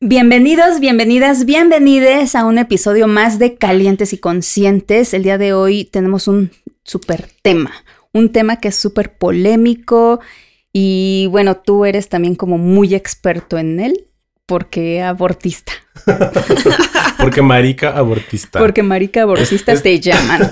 Bienvenidos, bienvenidas, bienvenides a un episodio más de Calientes y Conscientes. El día de hoy tenemos un súper tema, un tema que es súper polémico y bueno, tú eres también como muy experto en él porque abortista. porque marica abortista. Porque marica abortista te llaman.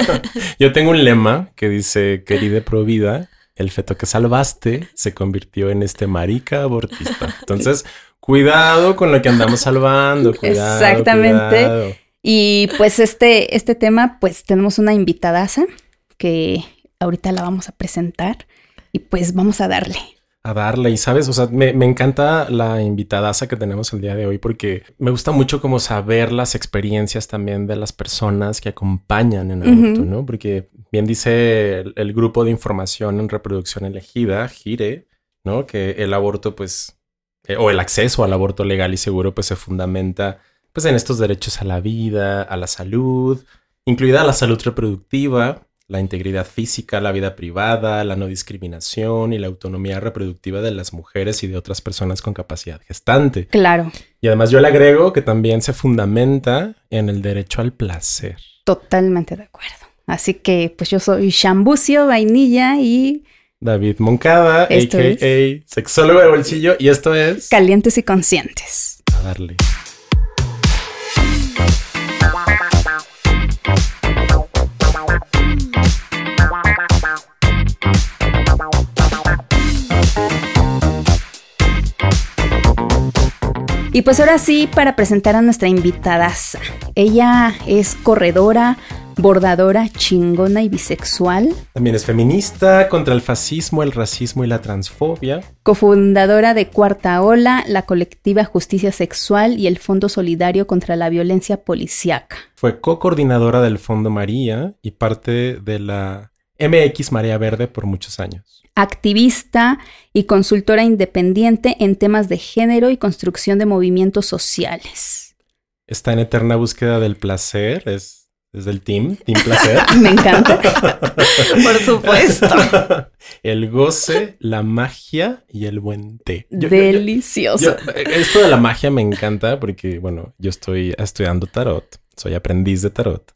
Yo tengo un lema que dice, querida provida, el feto que salvaste se convirtió en este marica abortista. Entonces, Cuidado con lo que andamos salvando. Cuidado, Exactamente. Y pues este, este tema, pues tenemos una invitadaza que ahorita la vamos a presentar y pues vamos a darle. A darle, y sabes, o sea, me, encanta la invitadaza que tenemos el día de hoy porque me gusta mucho como saber las experiencias también de las personas que acompañan en aborto, ¿no? Porque bien dice el, el, grupo de información en reproducción elegida, GIRE, ¿no? Que el aborto pues eh, o el acceso al aborto legal y seguro, pues se fundamenta pues en estos derechos a la vida, a la salud, incluida la salud reproductiva, la integridad física, la vida privada, la no discriminación y la autonomía reproductiva de las mujeres y de otras personas con capacidad gestante. Claro. Y además yo le agrego que también se fundamenta en el derecho al placer. Totalmente de acuerdo. Así que pues yo soy Chambucio Vainilla y David Moncada, a.k.a. sexólogo de bolsillo, y esto es... Calientes y Conscientes. A darle. Y pues ahora sí, para presentar a nuestra invitada. Ella es corredora, bordadora, chingona y bisexual. También es feminista contra el fascismo, el racismo y la transfobia. Cofundadora de Cuarta Ola, la colectiva Justicia Sexual y el Fondo Solidario contra la Violencia Policiaca. Fue co-coordinadora del Fondo María y parte de la MX María Verde por muchos años. Activista y consultora independiente en temas de género y construcción de movimientos sociales. Está en eterna búsqueda del placer, es desde el team, Team Placer. Me encanta. Por supuesto. el goce, la magia y el buen té. Delicioso. esto de la magia me encanta porque, bueno, yo estoy estudiando tarot, soy aprendiz de tarot.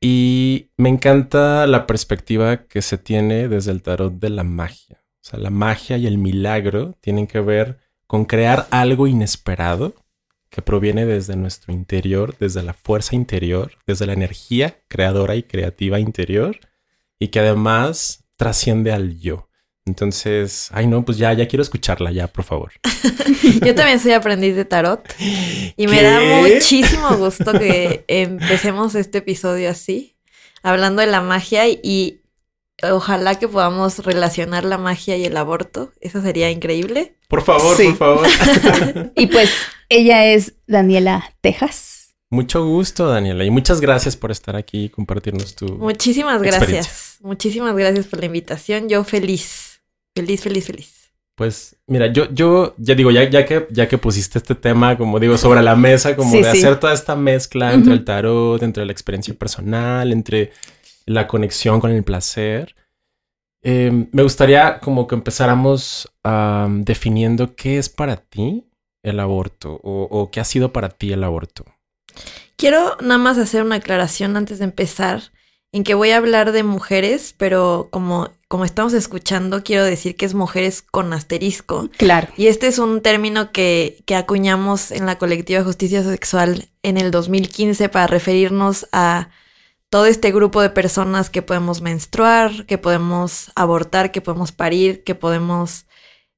Y me encanta la perspectiva que se tiene desde el tarot de la magia. O sea, la magia y el milagro tienen que ver con crear algo inesperado que proviene desde nuestro interior, desde la fuerza interior, desde la energía creadora y creativa interior, y que además trasciende al yo. Entonces, ay no, pues ya, ya quiero escucharla ya, por favor. Yo también soy aprendiz de tarot y me da muchísimo gusto que empecemos este episodio así, hablando de la magia y Ojalá que podamos relacionar la magia y el aborto. Eso sería increíble. Por favor, por favor. y pues ella es Daniela Tejas. Mucho gusto, Daniela, y muchas gracias por estar aquí y compartirnos tu. Muchísimas gracias. Muchísimas gracias por la invitación. Yo feliz, feliz, feliz, feliz. Pues mira, yo, yo ya digo, ya, ya, que, ya que pusiste este tema, como digo, sobre la mesa, como de hacer toda esta mezcla entre el tarot, entre la experiencia personal, entre la conexión con el placer. Em, me gustaría como que empezáramos definiendo qué es para ti el aborto o, qué ha sido para ti el aborto. Quiero nada más hacer una aclaración antes de empezar en que voy a hablar de mujeres, pero como, como estamos escuchando, quiero decir que es mujeres con asterisco. Claro. Y este es un término que, que acuñamos en la colectiva Justicia Sexual en el 2015 para referirnos a todo este grupo de personas que podemos menstruar, que podemos abortar, que podemos parir, que podemos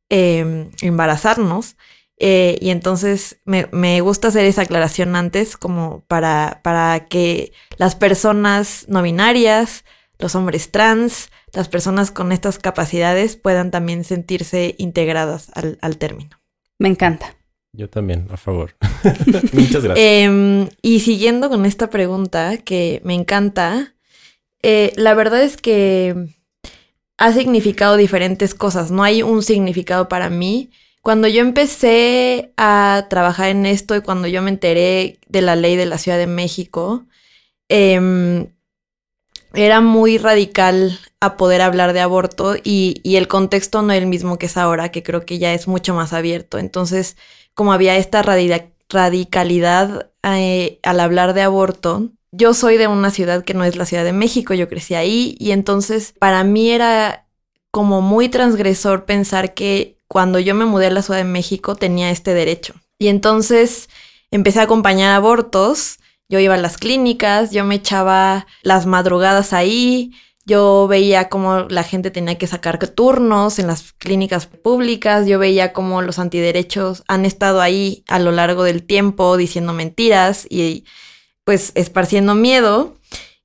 em, embarazarnos. Eh, y entonces me, gusta hacer esa aclaración antes como para, para que las personas no binarias, los hombres trans, las personas con estas capacidades puedan también sentirse integradas al, al término. Me encanta. Yo también, a favor. Muchas gracias. Em, y siguiendo con esta pregunta que me encanta, eh, la verdad es que ha significado diferentes cosas, no hay un significado para mí. Cuando yo empecé a trabajar en esto y cuando yo me enteré de la ley de la Ciudad de México, em, era muy radical a poder hablar de aborto y, y, el contexto no es el mismo que es ahora, que creo que ya es mucho más abierto. Entonces, como había esta radicalidad eh, al hablar de aborto. Yo soy de una ciudad que no es la Ciudad de México, yo crecí ahí y entonces para mí era como muy transgresor pensar que cuando yo me mudé a la Ciudad de México tenía este derecho. Y entonces empecé a acompañar abortos, yo iba a las clínicas, yo me echaba las madrugadas ahí, yo veía cómo la gente tenía que sacar turnos en las clínicas públicas, yo veía cómo los antiderechos han estado ahí a lo largo del tiempo diciendo mentiras y pues esparciendo miedo.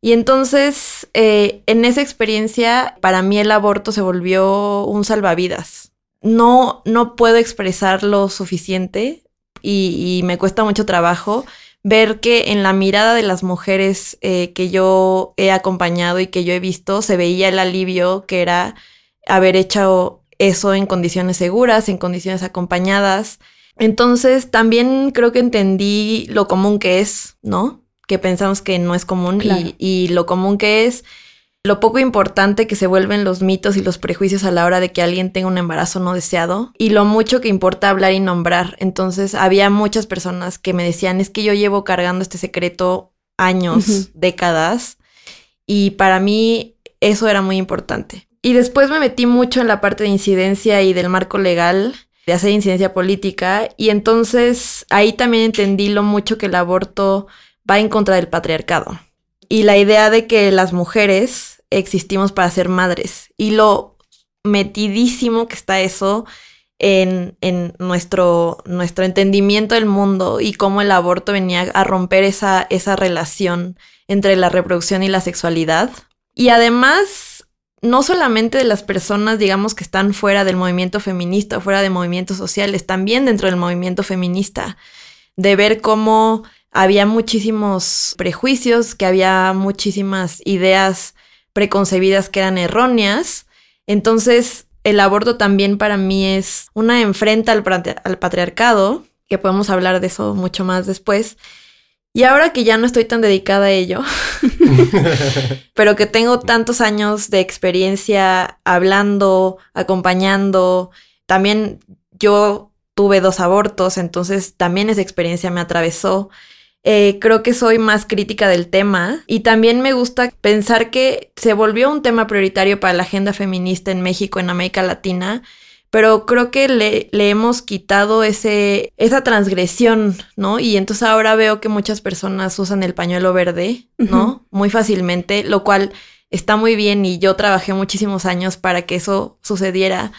Y entonces, eh, en esa experiencia, para mí el aborto se volvió un salvavidas. No, no puedo expresar lo suficiente y, me cuesta mucho trabajo ver que en la mirada de las mujeres eh, que yo he acompañado y que yo he visto se veía el alivio que era haber hecho eso en condiciones seguras, en condiciones acompañadas. Entonces también creo que entendí lo común que es, ¿no? Que pensamos que no es común y, y lo común que es lo poco importante que se vuelven los mitos y los prejuicios a la hora de que alguien tenga un embarazo no deseado y lo mucho que importa hablar y nombrar. Entonces había muchas personas que me decían, es que yo llevo cargando este secreto años, décadas, y para mí eso era muy importante. Y después me metí mucho en la parte de incidencia y del marco legal, de hacer incidencia política, y entonces ahí también entendí lo mucho que el aborto va en contra del patriarcado. Y la idea de que las mujeres existimos para ser madres. Y lo metidísimo que está eso en, nuestro, nuestro entendimiento del mundo y cómo el aborto venía a romper esa, esa relación entre la reproducción y la sexualidad. Y además, no solamente de las personas, digamos, que están fuera del movimiento feminista fuera de movimientos sociales, también dentro del movimiento feminista, de ver cómo había muchísimos prejuicios, que había muchísimas ideas preconcebidas que eran erróneas. Entonces, el aborto también para mí es una enfrenta al, patriarcado, que podemos hablar de eso mucho más después. Y ahora que ya no estoy tan dedicada a ello, pero que tengo tantos años de experiencia hablando, acompañando, también yo tuve dos abortos, entonces también esa experiencia me atravesó. Eh, creo que soy más crítica del tema y también me gusta pensar que se volvió un tema prioritario para la agenda feminista en México, en América Latina, pero creo que le, le, hemos quitado ese, esa transgresión, ¿no? Y entonces ahora veo que muchas personas usan el pañuelo verde, ¿no? Muy fácilmente, lo cual está muy bien y yo trabajé muchísimos años para que eso sucediera,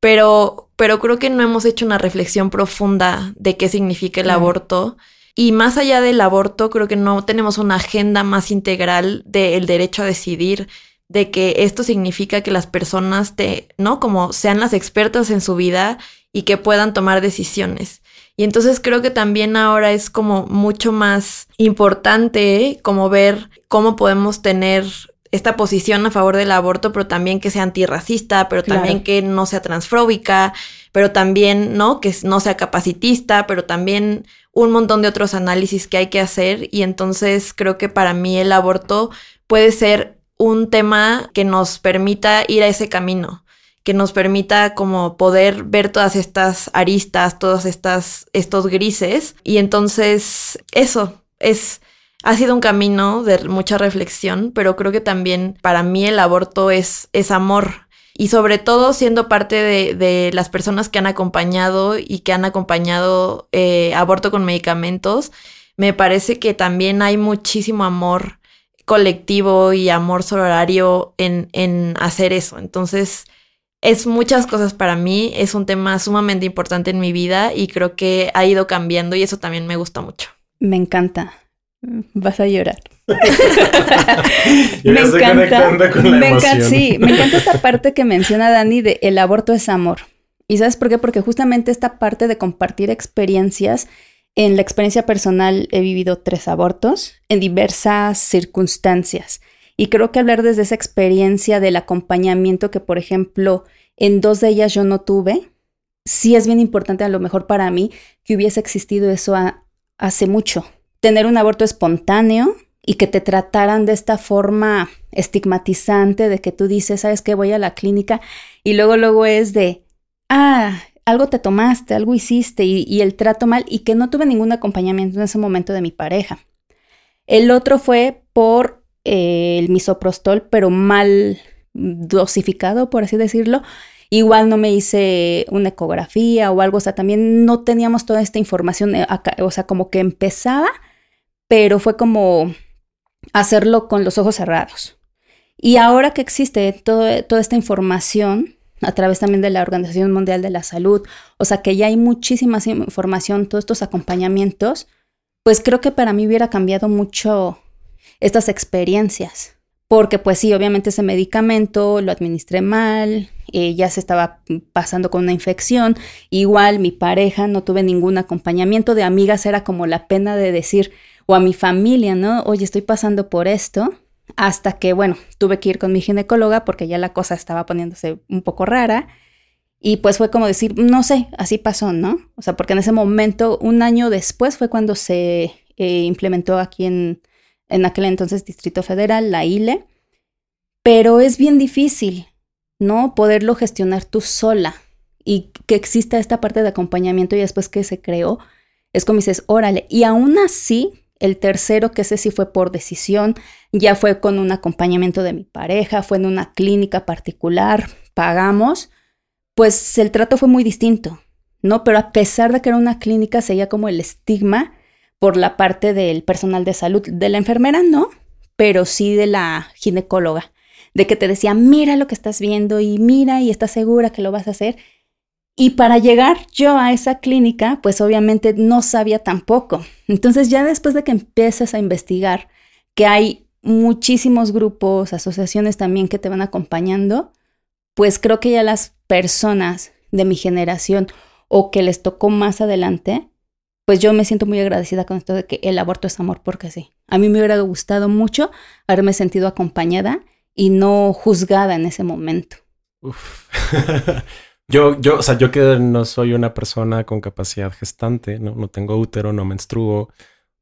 pero, pero creo que no hemos hecho una reflexión profunda de qué significa el aborto y más allá del aborto, creo que no tenemos una agenda más integral del derecho a decidir, de que esto significa que las personas te, ¿no? Como sean las expertas en su vida y que puedan tomar decisiones. Y entonces creo que también ahora es como mucho más importante como ver cómo podemos tener esta posición a favor del aborto, pero también que sea antirracista, pero también que no sea transfóbica, pero también, ¿no? Que no sea capacitista, pero también un montón de otros análisis que hay que hacer y entonces creo que para mí el aborto puede ser un tema que nos permita ir a ese camino, que nos permita como poder ver todas estas aristas, todos estas, estos grises y entonces eso es ha sido un camino de mucha reflexión, pero creo que también para mí el aborto es, es amor, y sobre todo siendo parte de, las personas que han acompañado y que han acompañado eh, aborto con medicamentos, me parece que también hay muchísimo amor colectivo y amor sororario en, en hacer eso. Entonces, es muchas cosas para mí, es un tema sumamente importante en mi vida y creo que ha ido cambiando y eso también me gusta mucho. Me encanta. Vas a llorar. me encanta. me encanta, sí, me encanta esta parte que menciona Dani de el aborto es amor. ¿Y sabes por qué? Porque justamente esta parte de compartir experiencias, en la experiencia personal he vivido tres abortos en diversas circunstancias. Y creo que hablar desde esa experiencia del acompañamiento que, por ejemplo, en dos de ellas yo no tuve, sí es bien importante a lo mejor para mí que hubiese existido eso hace mucho. Tener un aborto espontáneo, y que te trataran de esta forma estigmatizante de que tú dices, ¿sabes qué? Voy a la clínica y luego luego es de, ah, algo te tomaste, algo hiciste y, el trato mal y que no tuve ningún acompañamiento en ese momento de mi pareja. El otro fue por eh, el misoprostol, pero mal dosificado, por así decirlo. Igual no me hice una ecografía o algo, o sea, también no teníamos toda esta información, eh, o sea, como que empezaba, pero fue como hacerlo con los ojos cerrados. Y ahora que existe toda esta información, a través también de la Organización Mundial de la Salud, o sea que ya hay muchísima información, todos estos acompañamientos, pues creo que para mí hubiera cambiado mucho estas experiencias. Porque pues sí, obviamente ese medicamento lo administré mal, eh, ya se estaba pasando con una infección, igual mi pareja no tuve ningún acompañamiento de amigas, era como la pena de decir, o a mi familia, ¿no? Oye, estoy pasando por esto, hasta que, bueno, tuve que ir con mi ginecóloga porque ya la cosa estaba poniéndose un poco rara. Y pues fue como decir, no sé, así pasó, ¿no? O sea, porque en ese momento, un año después fue cuando se eh, implementó aquí en, en aquel entonces Distrito Federal, la ILE. Pero es bien difícil, ¿no? Poderlo gestionar tú sola y que exista esta parte de acompañamiento y después que se creó, es como dices, órale. Y aún así, el tercero, que ese sí fue por decisión, ya fue con un acompañamiento de mi pareja, fue en una clínica particular, pagamos, pues el trato fue muy distinto, ¿no? Pero a pesar de que era una clínica, seguía como el estigma por la parte del personal de salud, de la enfermera no, pero sí de la ginecóloga, de que te decía, mira lo que estás viendo y mira y estás segura que lo vas a hacer. Y para llegar yo a esa clínica, pues obviamente no sabía tampoco. Entonces ya después de que empieces a investigar, que hay muchísimos grupos, asociaciones también que te van acompañando, pues creo que ya las personas de mi generación o que les tocó más adelante, pues yo me siento muy agradecida con esto de que el aborto es amor, porque sí. A mí me hubiera gustado mucho haberme sentido acompañada y no juzgada en ese momento. Yo, yo, o sea, yo que no soy una persona con capacidad gestante, no, no tengo útero, no menstruo,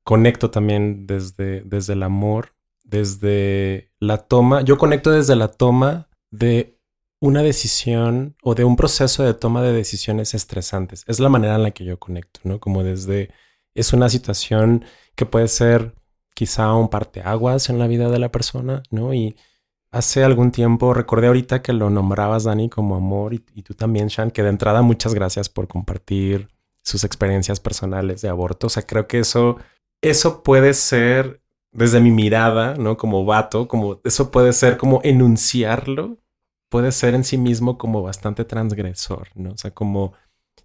conecto también desde, desde el amor, desde la toma, yo conecto desde la toma de una decisión o de un proceso de toma de decisiones estresantes. Es la manera en la que yo conecto, ¿no? Como desde, es una situación que puede ser quizá un parteaguas en la vida de la persona, ¿no? Y Hace algún tiempo, recordé ahorita que lo nombrabas, Dani, como amor y, tú también, Shan, que de entrada muchas gracias por compartir sus experiencias personales de aborto. O sea, creo que eso, eso puede ser, desde mi mirada, ¿no? Como vato, como eso puede ser como enunciarlo, puede ser en sí mismo como bastante transgresor, ¿no? O sea, como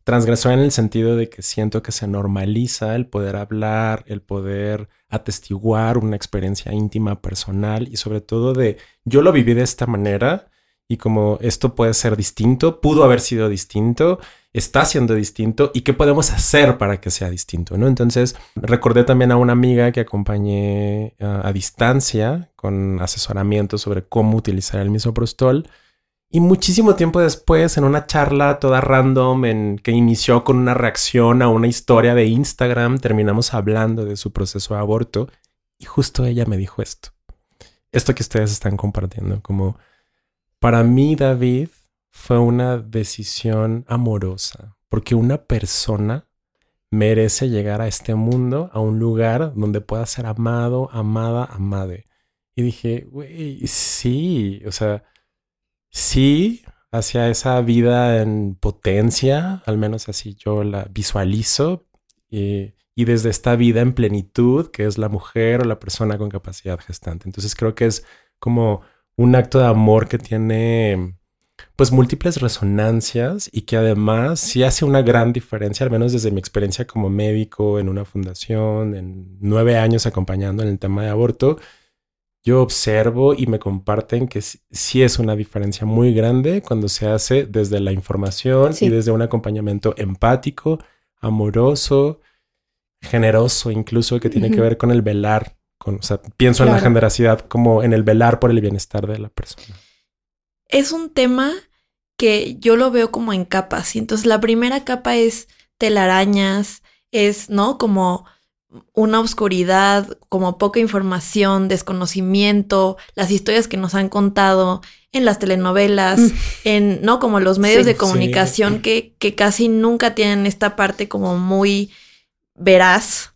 transgresor en el sentido de que siento que se normaliza el poder hablar, el poder atestiguar una experiencia íntima, personal y sobre todo de yo lo viví de esta manera y como esto puede ser distinto, pudo haber sido distinto, está siendo distinto y qué podemos hacer para que sea distinto, ¿no? Entonces recordé también a una amiga que acompañé a, a distancia con asesoramiento sobre cómo utilizar el misoprostol y muchísimo tiempo después, en una charla toda random, en que inició con una reacción a una historia de Instagram, terminamos hablando de su proceso de aborto. Y justo ella me dijo esto. Esto que ustedes están compartiendo, como para mí, David, fue una decisión amorosa, porque una persona merece llegar a este mundo, a un lugar donde pueda ser amado, amada, amade. Y dije, güey, sí, o sea, sí hacia esa vida en potencia, al menos así yo la visualizo, y, desde esta vida en plenitud, que es la mujer o la persona con capacidad gestante. Entonces creo que es como un acto de amor que tiene pues múltiples resonancias y que además sí hace una gran diferencia, al menos desde mi experiencia como médico en una fundación, en nueve años acompañando en el tema de aborto, yo observo y me comparten que sí es una diferencia muy grande cuando se hace desde la información y desde un acompañamiento empático, amoroso, generoso, incluso que tiene que ver con el velar. Con, o sea, pienso en la generosidad como en el velar por el bienestar de la persona. Es un tema que yo lo veo como en capas. Y entonces la primera capa es telarañas, es, ¿no? Como una oscuridad, como poca información, desconocimiento, las historias que nos han contado, en las telenovelas, Mm. en, ¿no? Como los medios Sí. de comunicación que, que casi nunca tienen esta parte como muy veraz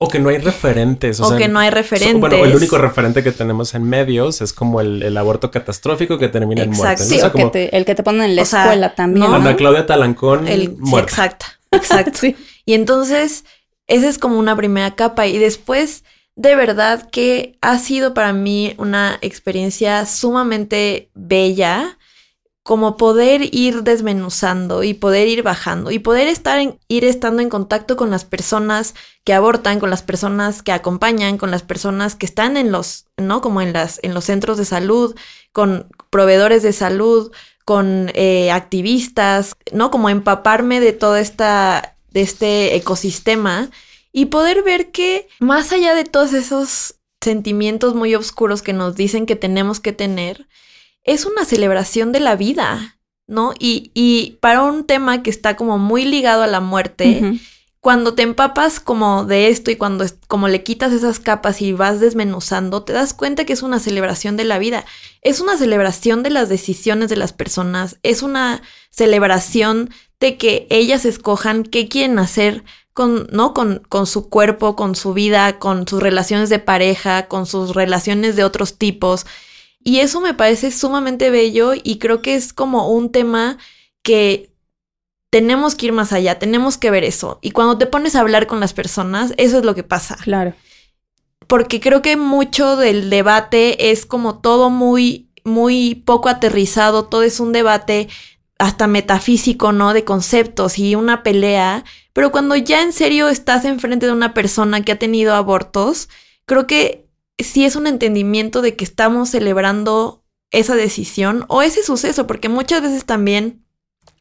O que no hay referentes. O, o sea, que no hay so- referentes. Bueno, el único referente que tenemos en medios es como el, el aborto catastrófico que termina en muerte. Exacto. ¿no? Sí, O sea, o que te- el que te ponen en la sea, escuela también. ¿no? Ana Claudia Talancón El, sí, muerta. exacto, exacto. Sí. Y entonces, esa es como una primera capa. Y después, de verdad que ha sido para mí una experiencia sumamente bella, como poder ir desmenuzando y poder ir bajando y poder estar en, ir estando en contacto con las personas que abortan, con las personas que acompañan, con las personas que están en los, ¿no? Como en las, en los centros de salud, con proveedores de salud, con eh, activistas, ¿no? Como empaparme de toda esta, de este ecosistema y poder ver que más allá de todos esos sentimientos muy oscuros que nos dicen que tenemos que tener, es una celebración de la vida, ¿no? Y, y para un tema que está como muy ligado a la muerte. Cuando te empapas como de esto y cuando como le quitas esas capas y vas desmenuzando, te das cuenta que es una celebración de la vida. Es una celebración de las decisiones de las personas. Es una celebración de que ellas escojan qué quieren hacer con, ¿no? Con, con su cuerpo, con su vida, con sus relaciones de pareja, con sus relaciones de otros tipos. Y eso me parece sumamente bello y creo que es como un tema que tenemos que ir más allá, tenemos que ver eso. Y cuando te pones a hablar con las personas, eso es lo que pasa. Claro. Porque creo que mucho del debate es como todo muy, muy poco aterrizado, todo es un debate hasta metafísico, ¿no? De conceptos y una pelea. Pero cuando ya en serio estás enfrente de una persona que ha tenido abortos, creo que sí es un entendimiento de que estamos celebrando esa decisión o ese suceso, porque muchas veces también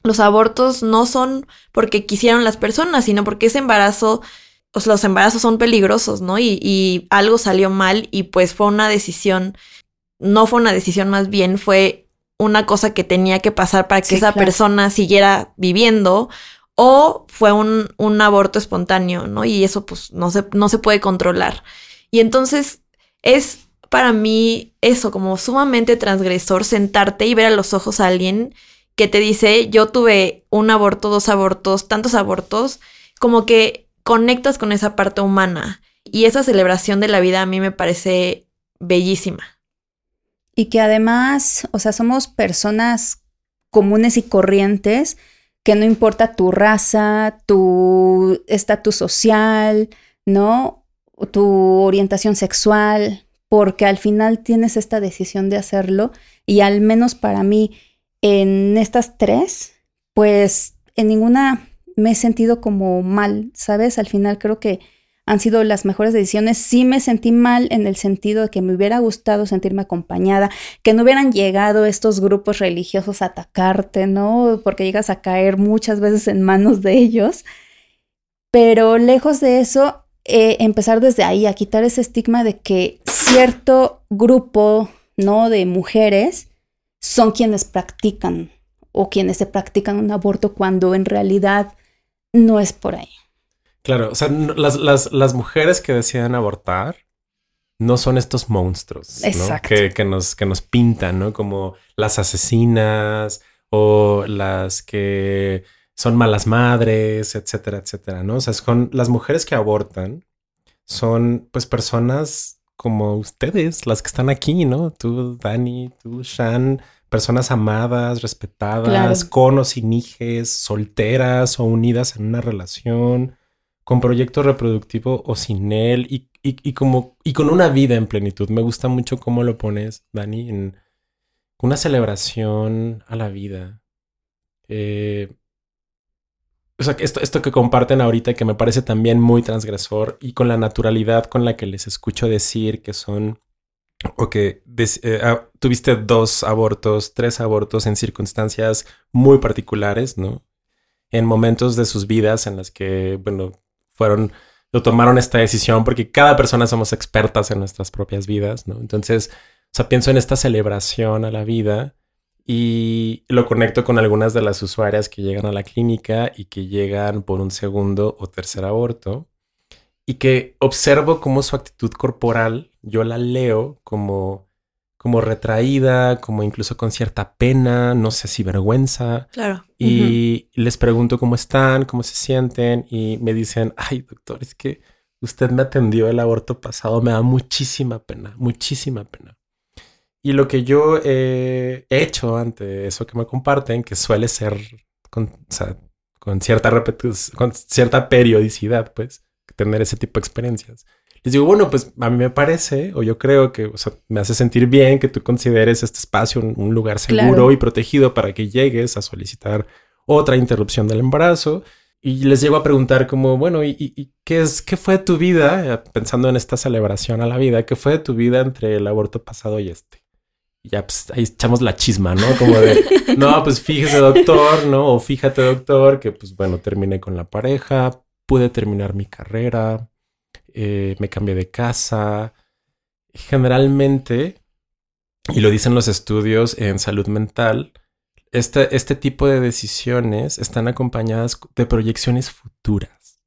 los abortos no son porque quisieron las personas, sino porque ese embarazo, o sea, los embarazos son peligrosos, ¿no? Y, y algo salió mal y pues fue una decisión, no fue una decisión más bien, fue una cosa que tenía que pasar para que Sí, esa claro. persona siguiera viviendo o fue un, un aborto espontáneo, ¿no? Y eso pues no se, no se puede controlar. Y entonces es para mí eso, como sumamente transgresor, sentarte y ver a los ojos a alguien que te dice, yo tuve un aborto, dos abortos, tantos abortos, como que conectas con esa parte humana. Y esa celebración de la vida a mí me parece bellísima. Y que además, o sea, somos personas comunes y corrientes, que no importa tu raza, tu estatus social, ¿no? Tu orientación sexual, porque al final tienes esta decisión de hacerlo. Y al menos para mí, en estas tres, pues en ninguna me he sentido como mal, ¿sabes? Al final creo que han sido las mejores decisiones. Sí me sentí mal en el sentido de que me hubiera gustado sentirme acompañada, que no hubieran llegado estos grupos religiosos a atacarte, ¿no? Porque llegas a caer muchas veces en manos de ellos. Pero lejos de eso, eh, empezar desde ahí a quitar ese estigma de que cierto grupo, ¿no? De mujeres son quienes practican o quienes se practican un aborto cuando en realidad no es por ahí. Claro, o sea, las, las, las mujeres que deciden abortar no son estos monstruos que, que nos, que nos pintan, ¿no? Como las asesinas o las que son malas madres, etcétera, etcétera, ¿no? O sea, son las mujeres que abortan son pues personas como ustedes, las que están aquí, ¿no? Tú, Dani, tú, Shan, personas amadas, respetadas, Claro. con o sin hijes, solteras o unidas en una relación, con proyecto reproductivo o sin él, y, y- y como, y con una vida en plenitud. Me gusta mucho cómo lo pones, Dani, en una celebración a la vida. Eh, o sea, esto, esto que comparten ahorita que me parece también muy transgresor y con la naturalidad con la que les escucho decir que son o que eh, ah, tuviste dos abortos, tres abortos en circunstancias muy particulares, ¿no? En momentos de sus vidas en las que, bueno, fueron o tomaron esta decisión porque cada persona somos expertas en nuestras propias vidas, ¿no? Entonces, o sea, pienso en esta celebración a la vida y lo conecto con algunas de las usuarias que llegan a la clínica y que llegan por un segundo o tercer aborto y que observo cómo su actitud corporal, yo la leo como, como retraída, como incluso con cierta pena, no sé si vergüenza. Claro. Y les pregunto cómo están, cómo se sienten y me dicen, ay doctor, es que usted me atendió el aborto pasado, me da muchísima pena, muchísima pena. Y lo que yo he hecho ante eso que me comparten, que suele ser con, con cierta, con cierta periodicidad, pues, tener ese tipo de experiencias les digo, bueno, pues a mí me parece, o yo creo que me hace sentir bien que tú consideres este espacio un, lugar seguro y protegido para que llegues a solicitar otra interrupción del embarazo. Y les llego a preguntar como, bueno, ¿y, qué, es, qué fue tu vida, eh, pensando en esta celebración a la vida, qué fue tu vida entre el aborto pasado y este? Ya, pues ahí echamos la chisma, ¿no? Como de, no, pues fíjese doctor, ¿no? O fíjate doctor, que pues bueno, terminé con la pareja, pude terminar mi carrera, eh, me cambié de casa. Generalmente, y lo dicen los estudios en salud mental, este, este tipo de decisiones están acompañadas de proyecciones futuras.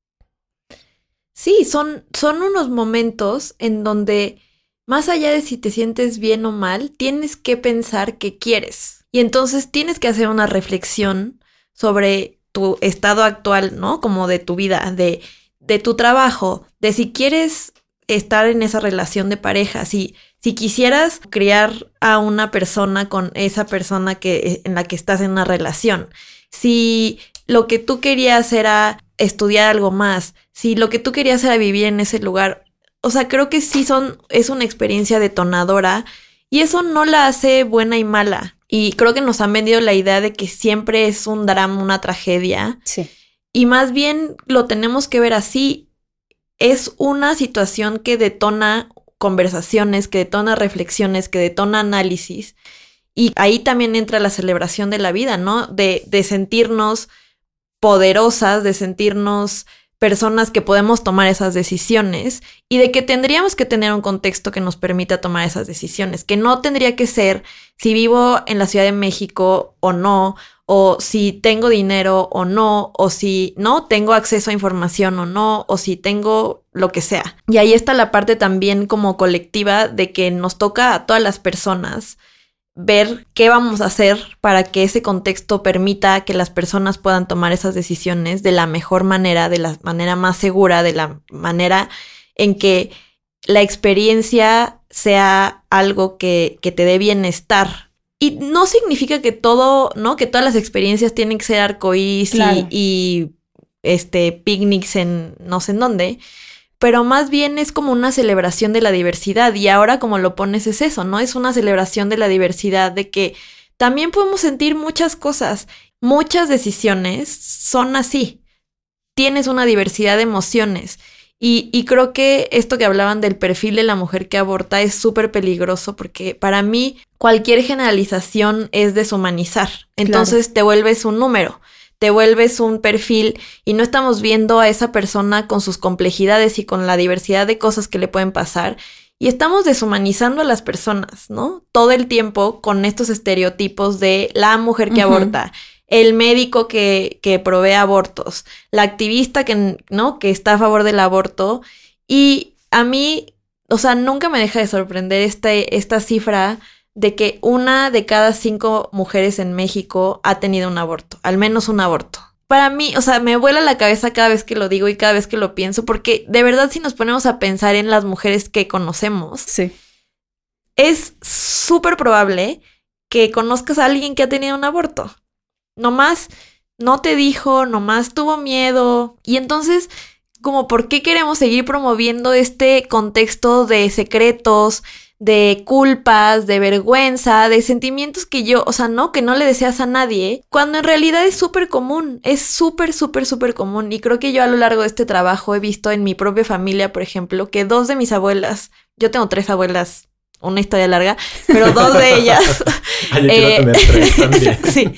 Sí, son, son unos momentos en donde, más allá de si te sientes bien o mal, tienes que pensar qué quieres. Y entonces tienes que hacer una reflexión sobre tu estado actual, ¿no? Como de tu vida, de de tu trabajo, de si quieres estar en esa relación de pareja, si, si quisieras criar a una persona con esa persona que, eh, en la que estás en una relación, si lo que tú querías era estudiar algo más, si lo que tú querías era vivir en ese lugar, o sea, creo que sí son, es una experiencia detonadora y eso no la hace buena y mala. Y creo que nos han vendido la idea de que siempre es un drama, una tragedia. Sí. Y más bien lo tenemos que ver así. Es una situación que detona conversaciones, que detona reflexiones, que detona análisis. Y ahí también entra la celebración de la vida, ¿no? De, de sentirnos poderosas, de sentirnos personas que podemos tomar esas decisiones y de que tendríamos que tener un contexto que nos permita tomar esas decisiones, que no tendría que ser si vivo en la Ciudad de México o no, o si tengo dinero o no, o si no tengo acceso a información o no, o si tengo lo que sea. Y ahí está la parte también como colectiva de que nos toca a todas las personas ver qué vamos a hacer para que ese contexto permita que las personas puedan tomar esas decisiones de la mejor manera, de la manera más segura, de la manera en que la experiencia sea algo que, que te dé bienestar y no significa que todo, ¿no? Que todas las experiencias tienen que ser arcoíris y, este, picnics en no sé en dónde. Pero más bien es como una celebración de la diversidad. Y ahora como lo pones es eso, ¿no? Es una celebración de la diversidad, de que también podemos sentir muchas cosas. Muchas decisiones son así. Tienes una diversidad de emociones. Y, y, creo que esto que hablaban del perfil de la mujer que aborta es súper peligroso porque para mí cualquier generalización es deshumanizar. Entonces te vuelves un número, te vuelves un perfil y no estamos viendo a esa persona con sus complejidades y con la diversidad de cosas que le pueden pasar. Y estamos deshumanizando a las personas, ¿no? Todo el tiempo con estos estereotipos de la mujer que aborta, el médico que, que provee abortos, la activista que, ¿no? que está a favor del aborto. Y a mí, o sea, nunca me deja de sorprender este, esta cifra de que una de cada cinco mujeres en México ha tenido un aborto, al menos un aborto. Para mí, o sea, me vuela la cabeza cada vez que lo digo y cada vez que lo pienso, porque de verdad si nos ponemos a pensar en las mujeres que conocemos, sí. es súper probable que conozcas a alguien que ha tenido un aborto nomás no te dijo, nomás tuvo miedo. Y entonces, como por qué queremos seguir promoviendo este contexto de secretos, de culpas, de vergüenza, de sentimientos que yo, o sea, no, que no le deseas a nadie, cuando en realidad es súper común, es súper, súper, súper común. Y creo que yo a lo largo de este trabajo he visto en mi propia familia, por ejemplo, que dos de mis abuelas, yo tengo tres abuelas una historia larga, pero dos de ellas. ah, yo eh, tener tres también. sí.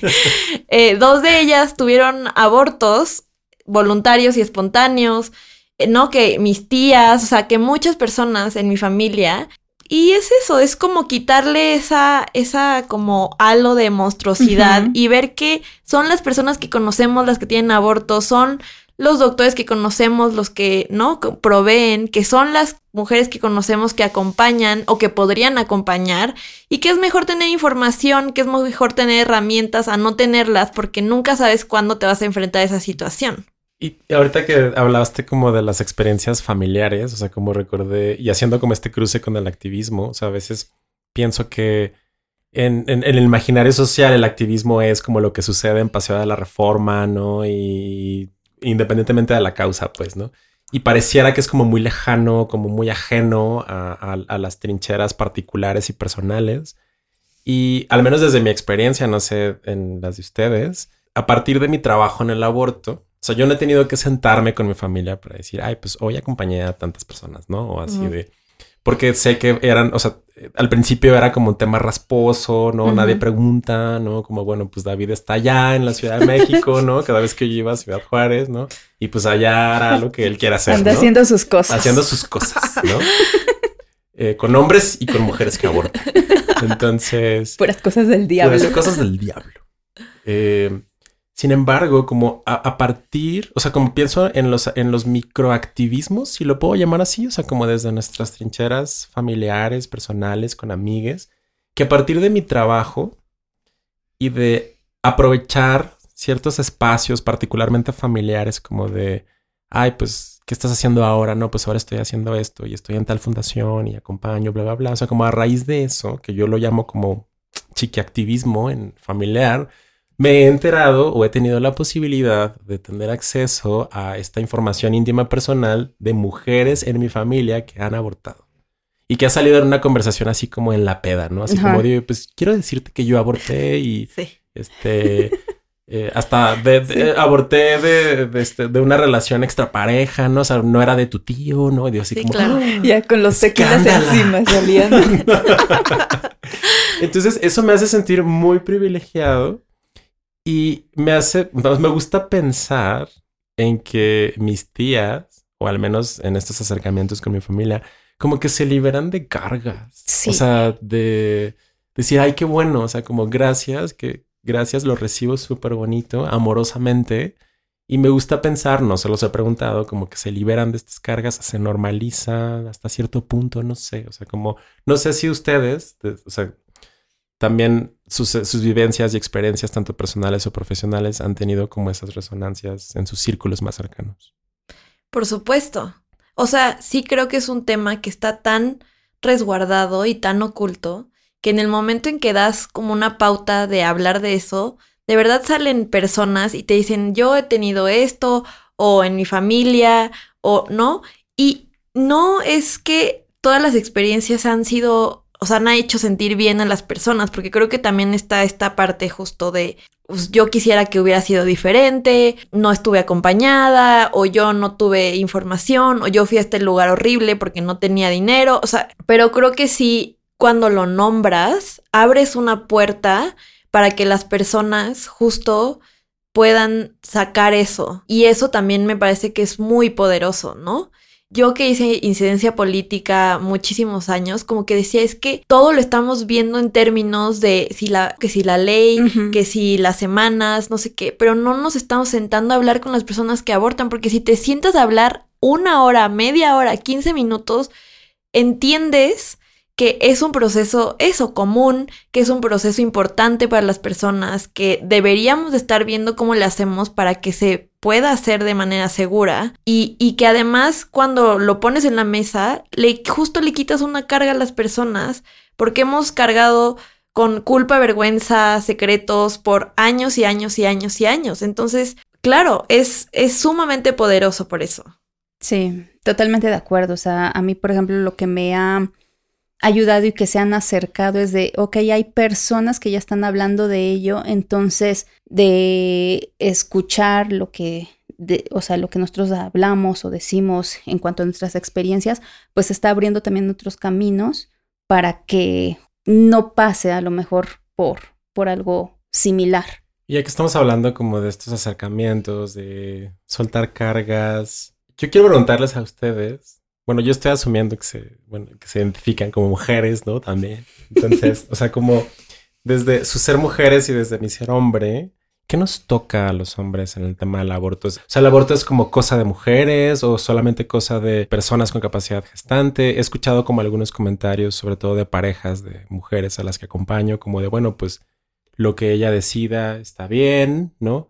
Eh, dos de ellas tuvieron abortos voluntarios y espontáneos, eh, ¿no? Que mis tías, o sea, que muchas personas en mi familia. Y es eso, es como quitarle esa, esa como halo de monstruosidad y ver que son las personas que conocemos las que tienen abortos, son los doctores que conocemos, los que no proveen, que son las mujeres que conocemos que acompañan o que podrían acompañar y que es mejor tener información, que es mejor tener herramientas a no tenerlas porque nunca sabes cuándo te vas a enfrentar a esa situación. Y ahorita que hablaste como de las experiencias familiares, o sea, como recordé, y haciendo como este cruce con el activismo, o sea, a veces pienso que en, el imaginario social el activismo es como lo que sucede en Paseo de la Reforma, ¿no? Y independientemente de la causa, pues, ¿no? Y pareciera que es como muy lejano, como muy ajeno a, a las trincheras particulares y personales. Y al menos desde mi experiencia, no sé, en las de ustedes, a partir de mi trabajo en el aborto, o sea, yo no he tenido que sentarme con mi familia para decir, ay, pues hoy acompañé a tantas personas, ¿no? O así de... Porque sé que eran, o sea, al principio era como un tema rasposo, ¿no? Nadie pregunta, ¿no? Como, bueno, pues David está allá en la Ciudad de México, ¿no? Cada vez que yo iba a Ciudad Juárez, ¿no? Y pues allá hará lo que él quiera hacer. Anda haciendo sus cosas. Haciendo sus cosas, ¿no? Eh, con hombres y con mujeres que abortan. Entonces... Puras cosas del diablo. Puras cosas del diablo. Eh, sin embargo, como a, partir, o sea, como pienso en los, en los microactivismos, si lo puedo llamar así, o sea, como desde nuestras trincheras familiares, personales, con amigues, que a partir de mi trabajo y de aprovechar ciertos espacios, particularmente familiares, como de, ay, pues, ¿qué estás haciendo ahora? No, pues ahora estoy haciendo esto y estoy en tal fundación y acompaño, bla, bla, bla. O sea, como a raíz de eso, que yo lo llamo como chiquiactivismo en familiar, me he enterado o he tenido la posibilidad de tener acceso a esta información íntima personal de mujeres en mi familia que han abortado. Y que ha salido en una conversación así como en la peda, ¿no? Así como digo, pues quiero decirte que yo aborté y este eh, hasta aborté de, este, de, una relación extrapareja, ¿no? O sea, no era de tu tío, ¿no? Y así como. Claro. ¡Ah! ya con los tequilas encima salían. Entonces, eso me hace sentir muy privilegiado y me hace, me gusta pensar en que mis tías, o al menos en estos acercamientos con mi familia, como que se liberan de cargas. O sea, de decir, ay, qué bueno. O sea, como gracias, que gracias, lo recibo súper bonito, amorosamente. Y me gusta pensar, no se los he preguntado, como que se liberan de estas cargas, se normaliza hasta cierto punto, no sé. O sea, como, no sé si ustedes, o sea, también sus, vivencias y experiencias, tanto personales o profesionales, han tenido como esas resonancias en sus círculos más cercanos. Por supuesto. O sea, sí creo que es un tema que está tan resguardado y tan oculto que en el momento en que das como una pauta de hablar de eso, de verdad salen personas y te dicen, yo he tenido esto, o en mi familia, o no. Y no es que todas las experiencias han sido o sea, han hecho sentir bien a las personas, porque creo que también está esta parte justo de, pues, yo quisiera que hubiera sido diferente, no estuve acompañada, o yo no tuve información, o yo fui a este lugar horrible porque no tenía dinero, o sea, pero creo que sí, cuando lo nombras, abres una puerta para que las personas justo puedan sacar eso. Y eso también me parece que es muy poderoso, ¿no? Yo que hice incidencia política muchísimos años, como que decía, es que todo lo estamos viendo en términos de si la, que si la ley, que si las semanas, no sé qué, pero no nos estamos sentando a hablar con las personas que abortan, porque si te sientas a hablar una hora, media hora, 15 minutos, entiendes que es un proceso, eso, común, que es un proceso importante para las personas, que deberíamos estar viendo cómo le hacemos para que se pueda hacer de manera segura y, y, que además cuando lo pones en la mesa, le, justo le quitas una carga a las personas porque hemos cargado con culpa, vergüenza, secretos por años y años y años y años. Entonces, claro, es, es sumamente poderoso por eso. Sí, totalmente de acuerdo. O sea, a mí, por ejemplo, lo que me ha ayudado y que se han acercado es de, ok, hay personas que ya están hablando de ello, entonces de escuchar lo que, o sea, lo que nosotros hablamos o decimos en cuanto a nuestras experiencias, pues está abriendo también otros caminos para que no pase a lo mejor por, por algo similar. Y ya que estamos hablando como de estos acercamientos, de soltar cargas, yo quiero preguntarles a ustedes, bueno, yo estoy asumiendo que se, bueno, que se identifican como mujeres, ¿no? También. Entonces, o sea, como desde su ser mujeres y desde mi ser hombre, ¿Qué nos toca a los hombres en el tema del aborto? O sea, ¿el aborto es como cosa de mujeres o solamente cosa de personas con capacidad gestante? He escuchado como algunos comentarios, sobre todo de parejas de mujeres a las que acompaño, como de, bueno, pues lo que ella decida está bien, ¿no?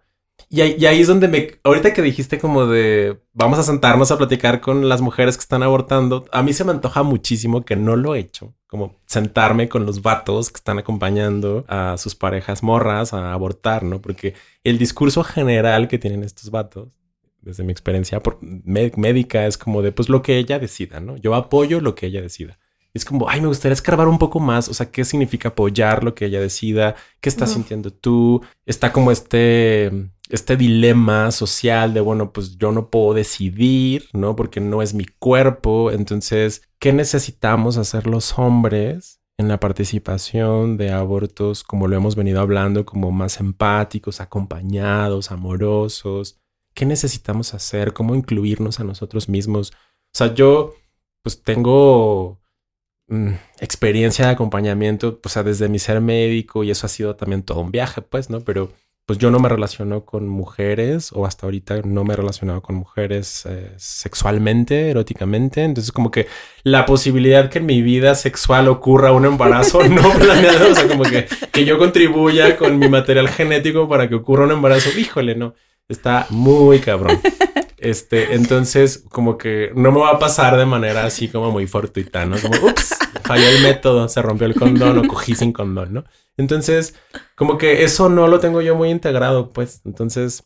Y ahí, es donde me... Ahorita que dijiste como de vamos a sentarnos a platicar con las mujeres que están abortando, a mí se me antoja muchísimo que no lo he hecho. Como sentarme con los vatos que están acompañando a sus parejas morras a abortar, ¿no? Porque el discurso general que tienen estos vatos, desde mi experiencia médica, es como de pues lo que ella decida, ¿no? Yo apoyo lo que ella decida es como, ay, me gustaría escarbar un poco más, o sea, ¿qué significa apoyar lo que ella decida? ¿Qué estás sintiendo tú? Está como este, este dilema social de, bueno, pues yo no puedo decidir, ¿no? Porque no es mi cuerpo. Entonces, ¿qué necesitamos hacer los hombres en la participación de abortos, como lo hemos venido hablando, como más empáticos, acompañados, amorosos? ¿Qué necesitamos hacer? ¿Cómo incluirnos a nosotros mismos? O sea, yo, pues tengo Mm, experiencia de acompañamiento, pues desde mi ser médico y eso ha sido también todo un viaje, pues, ¿no? Pero pues yo no me relaciono con mujeres o hasta ahorita no me he relacionado con mujeres eh, sexualmente, eróticamente. Entonces como que la posibilidad que en mi vida sexual ocurra un embarazo no planeado, o sea, como que, que yo contribuya con mi material genético para que ocurra un embarazo, híjole, no, está muy cabrón. Este, entonces, como que no me va a pasar de manera así como muy fortuita, ¿no? Como, ups, falló el método, se rompió el condón o cogí sin condón, ¿no? Entonces, como que eso no lo tengo yo muy integrado, pues. Entonces,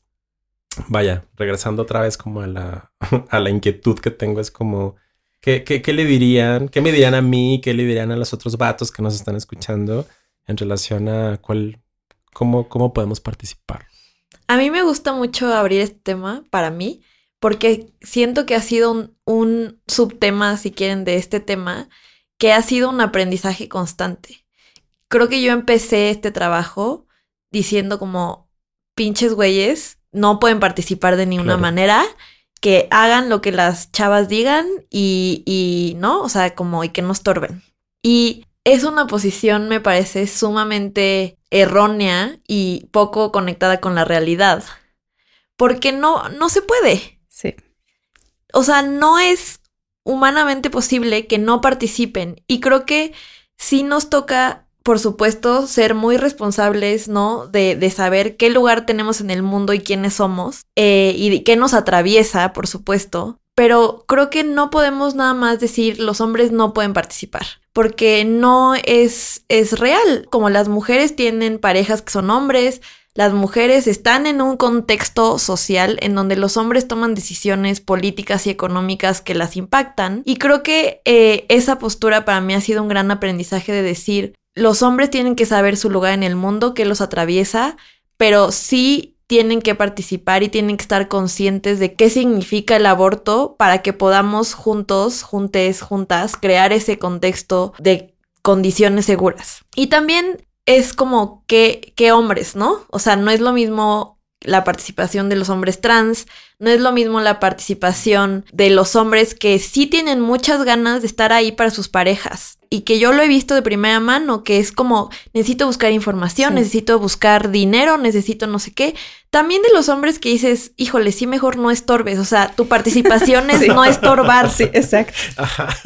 vaya, regresando otra vez como a la, a la inquietud que tengo, es como, ¿qué, qué, qué le dirían? ¿Qué me dirían a mí? ¿Qué le dirían a los otros vatos que nos están escuchando en relación a cuál, cómo, cómo podemos participar? A mí me gusta mucho abrir este tema para mí porque siento que ha sido un, subtema, si quieren, de este tema, que ha sido un aprendizaje constante. Creo que yo empecé este trabajo diciendo como, pinches güeyes, no pueden participar de ninguna manera, que hagan lo que las chavas digan y, y, ¿no? O sea, como, y que no estorben. Y es una posición, me parece, sumamente errónea y poco conectada con la realidad. Porque no, no se puede. Sí. O sea, no es humanamente posible que no participen. Y creo que sí nos toca, por supuesto, ser muy responsables, ¿no? De, de saber qué lugar tenemos en el mundo y quiénes somos. Eh, y qué nos atraviesa, por supuesto. Pero creo que no podemos nada más decir los hombres no pueden participar. Porque no es, es real. Como las mujeres tienen parejas que son hombres, las mujeres están en un contexto social en donde los hombres toman decisiones políticas y económicas que las impactan. Y creo que eh, esa postura para mí ha sido un gran aprendizaje de decir, los hombres tienen que saber su lugar en el mundo, que los atraviesa, pero sí tienen que participar y tienen que estar conscientes de qué significa el aborto para que podamos juntos, juntes, juntas, crear ese contexto de condiciones seguras. Y también es como que, que hombres, ¿no? O sea, no es lo mismo la participación de los hombres trans, no es lo mismo la participación de los hombres que sí tienen muchas ganas de estar ahí para sus parejas. Y que yo lo he visto de primera mano, que es como necesito buscar información, necesito buscar dinero, necesito no sé qué. También de los hombres que dices, híjole, sí mejor no estorbes. O sea, tu participación es no estorbar. Sí, exacto.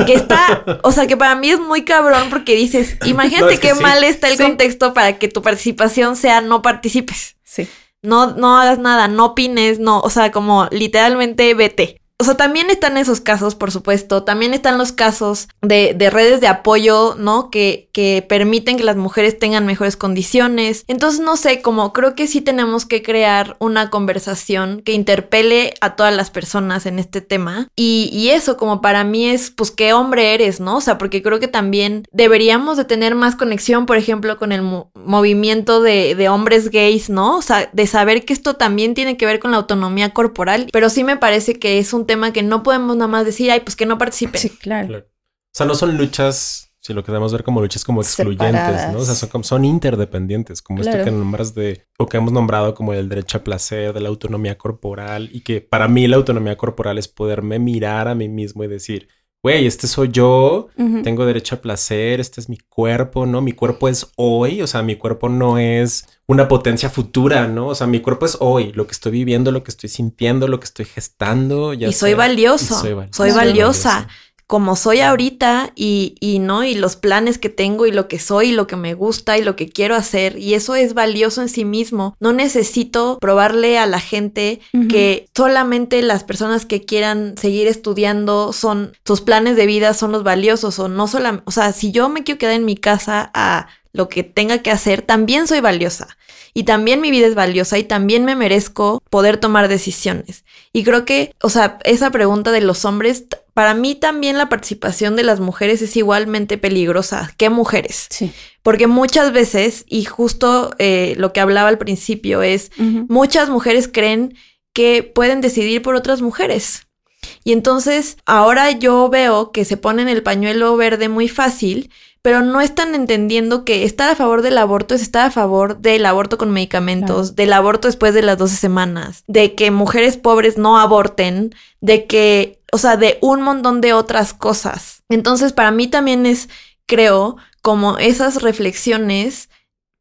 Que está, o sea, que para mí es muy cabrón porque dices, imagínate qué mal está el contexto para que tu participación sea no participes. Sí no, no hagas nada, no opines, no, o sea, como literalmente vete. O sea, también están esos casos, por supuesto. También están los casos de, de redes de apoyo, ¿no? Que, que, permiten que las mujeres tengan mejores condiciones. Entonces, no sé, como creo que sí tenemos que crear una conversación que interpele a todas las personas en este tema. Y, y eso, como para mí es, pues, qué hombre eres, ¿no? O sea, porque creo que también deberíamos de tener más conexión, por ejemplo, con el movimiento de, de hombres gays, ¿no? O sea, de saber que esto también tiene que ver con la autonomía corporal. Pero sí me parece que es un tema que no podemos nada más decir, ay, pues que no participen. Sí, claro. O sea, no son luchas, si lo queremos ver como luchas como excluyentes, ¿no? O sea, son, son interdependientes, como esto que nombras de, o que hemos nombrado como el derecho a placer, de la autonomía corporal, y que para mí la autonomía corporal es poderme mirar a mí mismo y decir, güey, este soy yo, tengo derecho a placer, este es mi cuerpo, ¿no? Mi cuerpo es hoy, o sea, mi cuerpo no es una potencia futura, ¿no? O sea, mi cuerpo es hoy, lo que estoy viviendo, lo que estoy sintiendo, lo que estoy gestando. Ya y soy valioso, y soy val- soy Soy valiosa. Como soy ahorita y, y no, y los planes que tengo y lo que soy y lo que me gusta y lo que quiero hacer, y eso es valioso en sí mismo. No necesito probarle a la gente que solamente las personas que quieran seguir estudiando son sus planes de vida son los valiosos o no solamente, o sea, si yo me quiero quedar en mi casa a lo que tenga que hacer, también soy valiosa. Y también mi vida es valiosa y también me merezco poder tomar decisiones. Y creo que, o sea, esa pregunta de los hombres, para mí también la participación de las mujeres es igualmente peligrosa. ¿Qué mujeres? Sí. Porque muchas veces, y justo eh, lo que hablaba al principio es, muchas mujeres creen que pueden decidir por otras mujeres. Y entonces ahora yo veo que se ponen el pañuelo verde muy fácil, pero no están entendiendo que estar a favor del aborto es estar a favor del aborto con medicamentos, del aborto después de las 12 semanas, de que mujeres pobres no aborten, de que, o sea, de un montón de otras cosas. Entonces para mí también es, creo, como esas reflexiones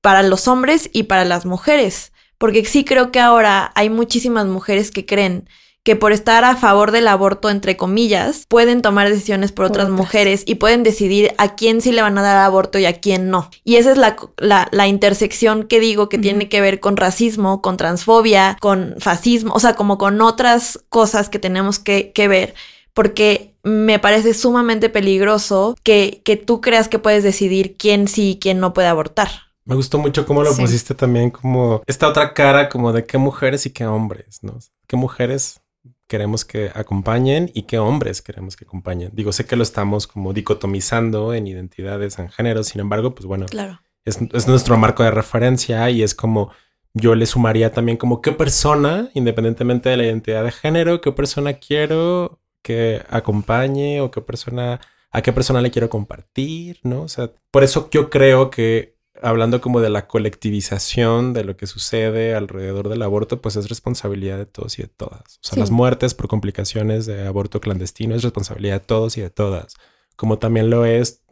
para los hombres y para las mujeres. Porque sí creo que ahora hay muchísimas mujeres que creen que por estar a favor del aborto, entre comillas, pueden tomar decisiones por, Por otras, mujeres y pueden decidir a quién sí le van a dar aborto y a quién no. Y esa es la, la, la intersección que digo que tiene que ver con racismo, con transfobia, con fascismo, o sea, como con otras cosas que tenemos que, que ver. Porque me parece sumamente peligroso que, que tú creas que puedes decidir quién sí y quién no puede abortar. Me gustó mucho cómo lo Sí. pusiste también como esta otra cara como de qué mujeres y qué hombres, ¿no? ¿Qué mujeres queremos que acompañen y qué hombres queremos que acompañen? Digo, sé que lo estamos como dicotomizando en identidades, en géneros, sin embargo, pues bueno, Claro. es, es nuestro marco de referencia y es como yo le sumaría también como qué persona, independientemente de la identidad de género, qué persona quiero que acompañe o qué persona, a qué persona le quiero compartir, ¿no? O sea, por eso yo creo que hablando como de la colectivización de lo que sucede alrededor del aborto, pues es responsabilidad de todos y de todas. O sea, Sí. las muertes por complicaciones de aborto clandestino es responsabilidad de todos y de todas, como también lo es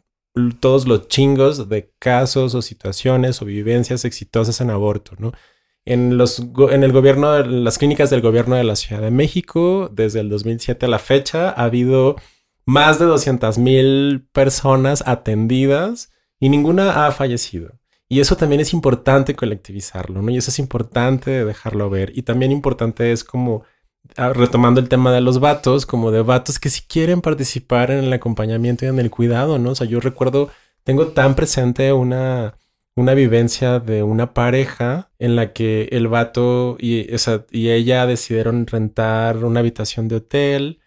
todos los chingos de casos o situaciones o vivencias exitosas en aborto, ¿no? En, los, en el gobierno, de las clínicas del gobierno de la Ciudad de México, desde el 2007 a la fecha, ha habido más de 200 mil personas atendidas y ninguna ha fallecido. Y eso también es importante colectivizarlo, ¿no? Y eso es importante dejarlo ver. Y también importante es como, ah, retomando el tema de los vatos, como de vatos que si quieren participar en el acompañamiento y en el cuidado, ¿no? O sea, yo recuerdo, tengo tan presente una, una vivencia de una pareja en la que el vato y, esa, y ella decidieron rentar una habitación de hotel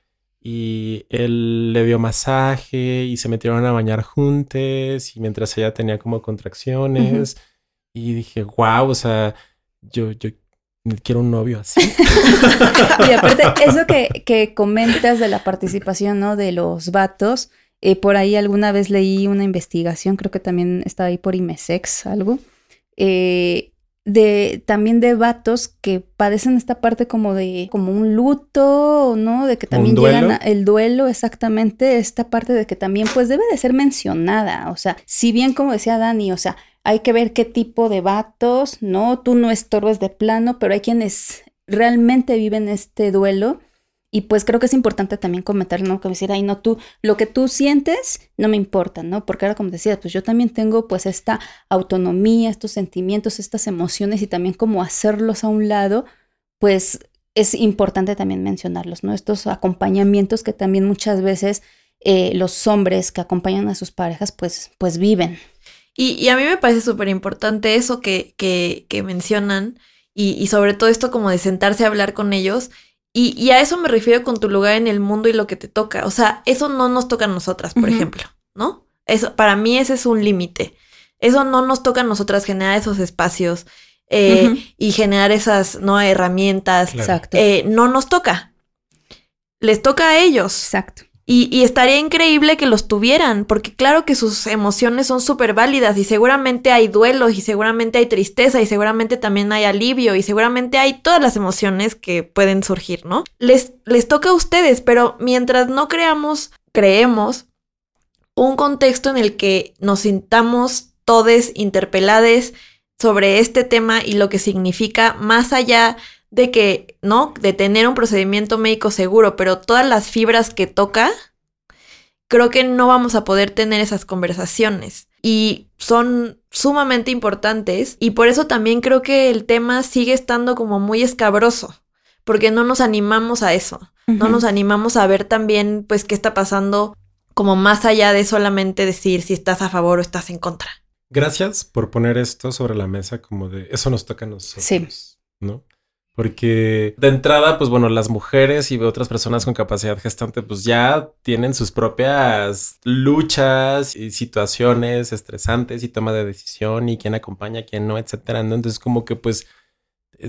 y él le dio masaje y se metieron a bañar juntos y mientras ella tenía como contracciones y dije, wow, o sea, yo, yo quiero un novio así. Y aparte, eso que, que comentas de la participación, ¿no? De los vatos, eh, por ahí alguna vez leí una investigación, creo que también está ahí por IMESEX, algo, eh, de también de vatos que padecen esta parte como de como un luto, ¿no? De que ¿Como un también llegan a- el duelo, exactamente, esta parte de que también pues debe de ser mencionada, o sea, si bien como decía Dani, o sea, hay que ver qué tipo de vatos, ¿no? Tú no estorbes de plano, pero hay quienes realmente viven este duelo. Y pues creo que es importante también comentar, ¿no? Como decir, ay, no, tú, lo que tú sientes no me importa, ¿no? Porque ahora, como decía, pues yo también tengo pues esta autonomía, estos sentimientos, estas emociones y también como hacerlos a un lado, pues es importante también mencionarlos, ¿no? Estos acompañamientos que también muchas veces eh, los hombres que acompañan a sus parejas, pues, pues viven. Y, a mí me parece súper importante eso que, que, que mencionan y sobre todo esto como de sentarse a hablar con ellos. Y, y a eso me refiero con tu lugar en el mundo y lo que te toca. O sea, eso no nos toca a nosotras, por ejemplo, ¿no? Eso, para mí ese es un límite. Eso no nos toca a nosotras generar esos espacios eh, y generar esas ¿no? herramientas. Claro. Exacto. Eh, no nos toca. Les toca a ellos. Exacto. Y, estaría increíble que los tuvieran, porque claro que sus emociones son súper válidas y seguramente hay duelos y seguramente hay tristeza y seguramente también hay alivio y seguramente hay todas las emociones que pueden surgir, ¿no? Les, les toca a ustedes, pero mientras no creamos creemos, un contexto en el que nos sintamos todes interpelades sobre este tema y lo que significa más allá de que, ¿no? De tener un procedimiento médico seguro, pero todas las fibras que toca, creo que no vamos a poder tener esas conversaciones. Y son sumamente importantes y por eso también creo que el tema sigue estando como muy escabroso, porque no nos animamos a eso, no nos animamos a ver también pues qué está pasando como más allá de solamente decir si estás a favor o estás en contra. Gracias por poner esto sobre la mesa como de eso nos toca a nosotros. Sí. ¿No? Porque de entrada, pues bueno, las mujeres y otras personas con capacidad gestante, pues ya tienen sus propias luchas y situaciones estresantes y toma de decisión y quién acompaña, quién no, etcétera. Entonces, como que pues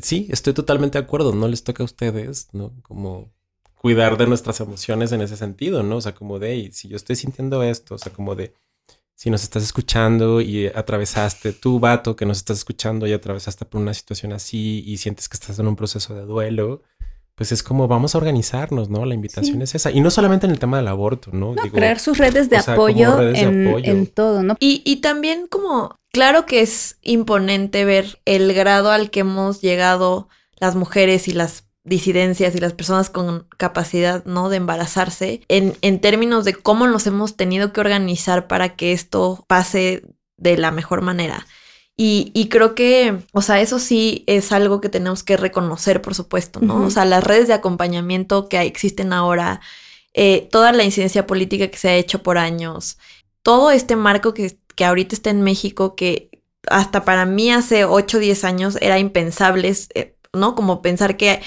sí, estoy totalmente de acuerdo. No les toca a ustedes, ¿no? Como cuidar de nuestras emociones en ese sentido, ¿no? O sea, como de, si yo estoy sintiendo esto, o sea, como de, si nos estás escuchando y atravesaste, tu vato que nos estás escuchando y atravesaste por una situación así y sientes que estás en un proceso de duelo, pues es como vamos a organizarnos, ¿no? La invitación es esa. Y no solamente en el tema del aborto, ¿no? crear sus redes de apoyo en, todo, ¿no? Y, y también como, claro que es imponente ver el grado al que hemos llegado las mujeres y las disidencias y las personas con capacidad, ¿no? De embarazarse, en, en términos de cómo nos hemos tenido que organizar para que esto pase de la mejor manera. Y, y, creo que, o sea, eso sí es algo que tenemos que reconocer, por supuesto, ¿no? O sea, las redes de acompañamiento que existen ahora, eh, toda la incidencia política que se ha hecho por años, todo este marco que, que ahorita está en México, que hasta para mí hace 8 o 10 años era impensable, eh, ¿no? Como pensar que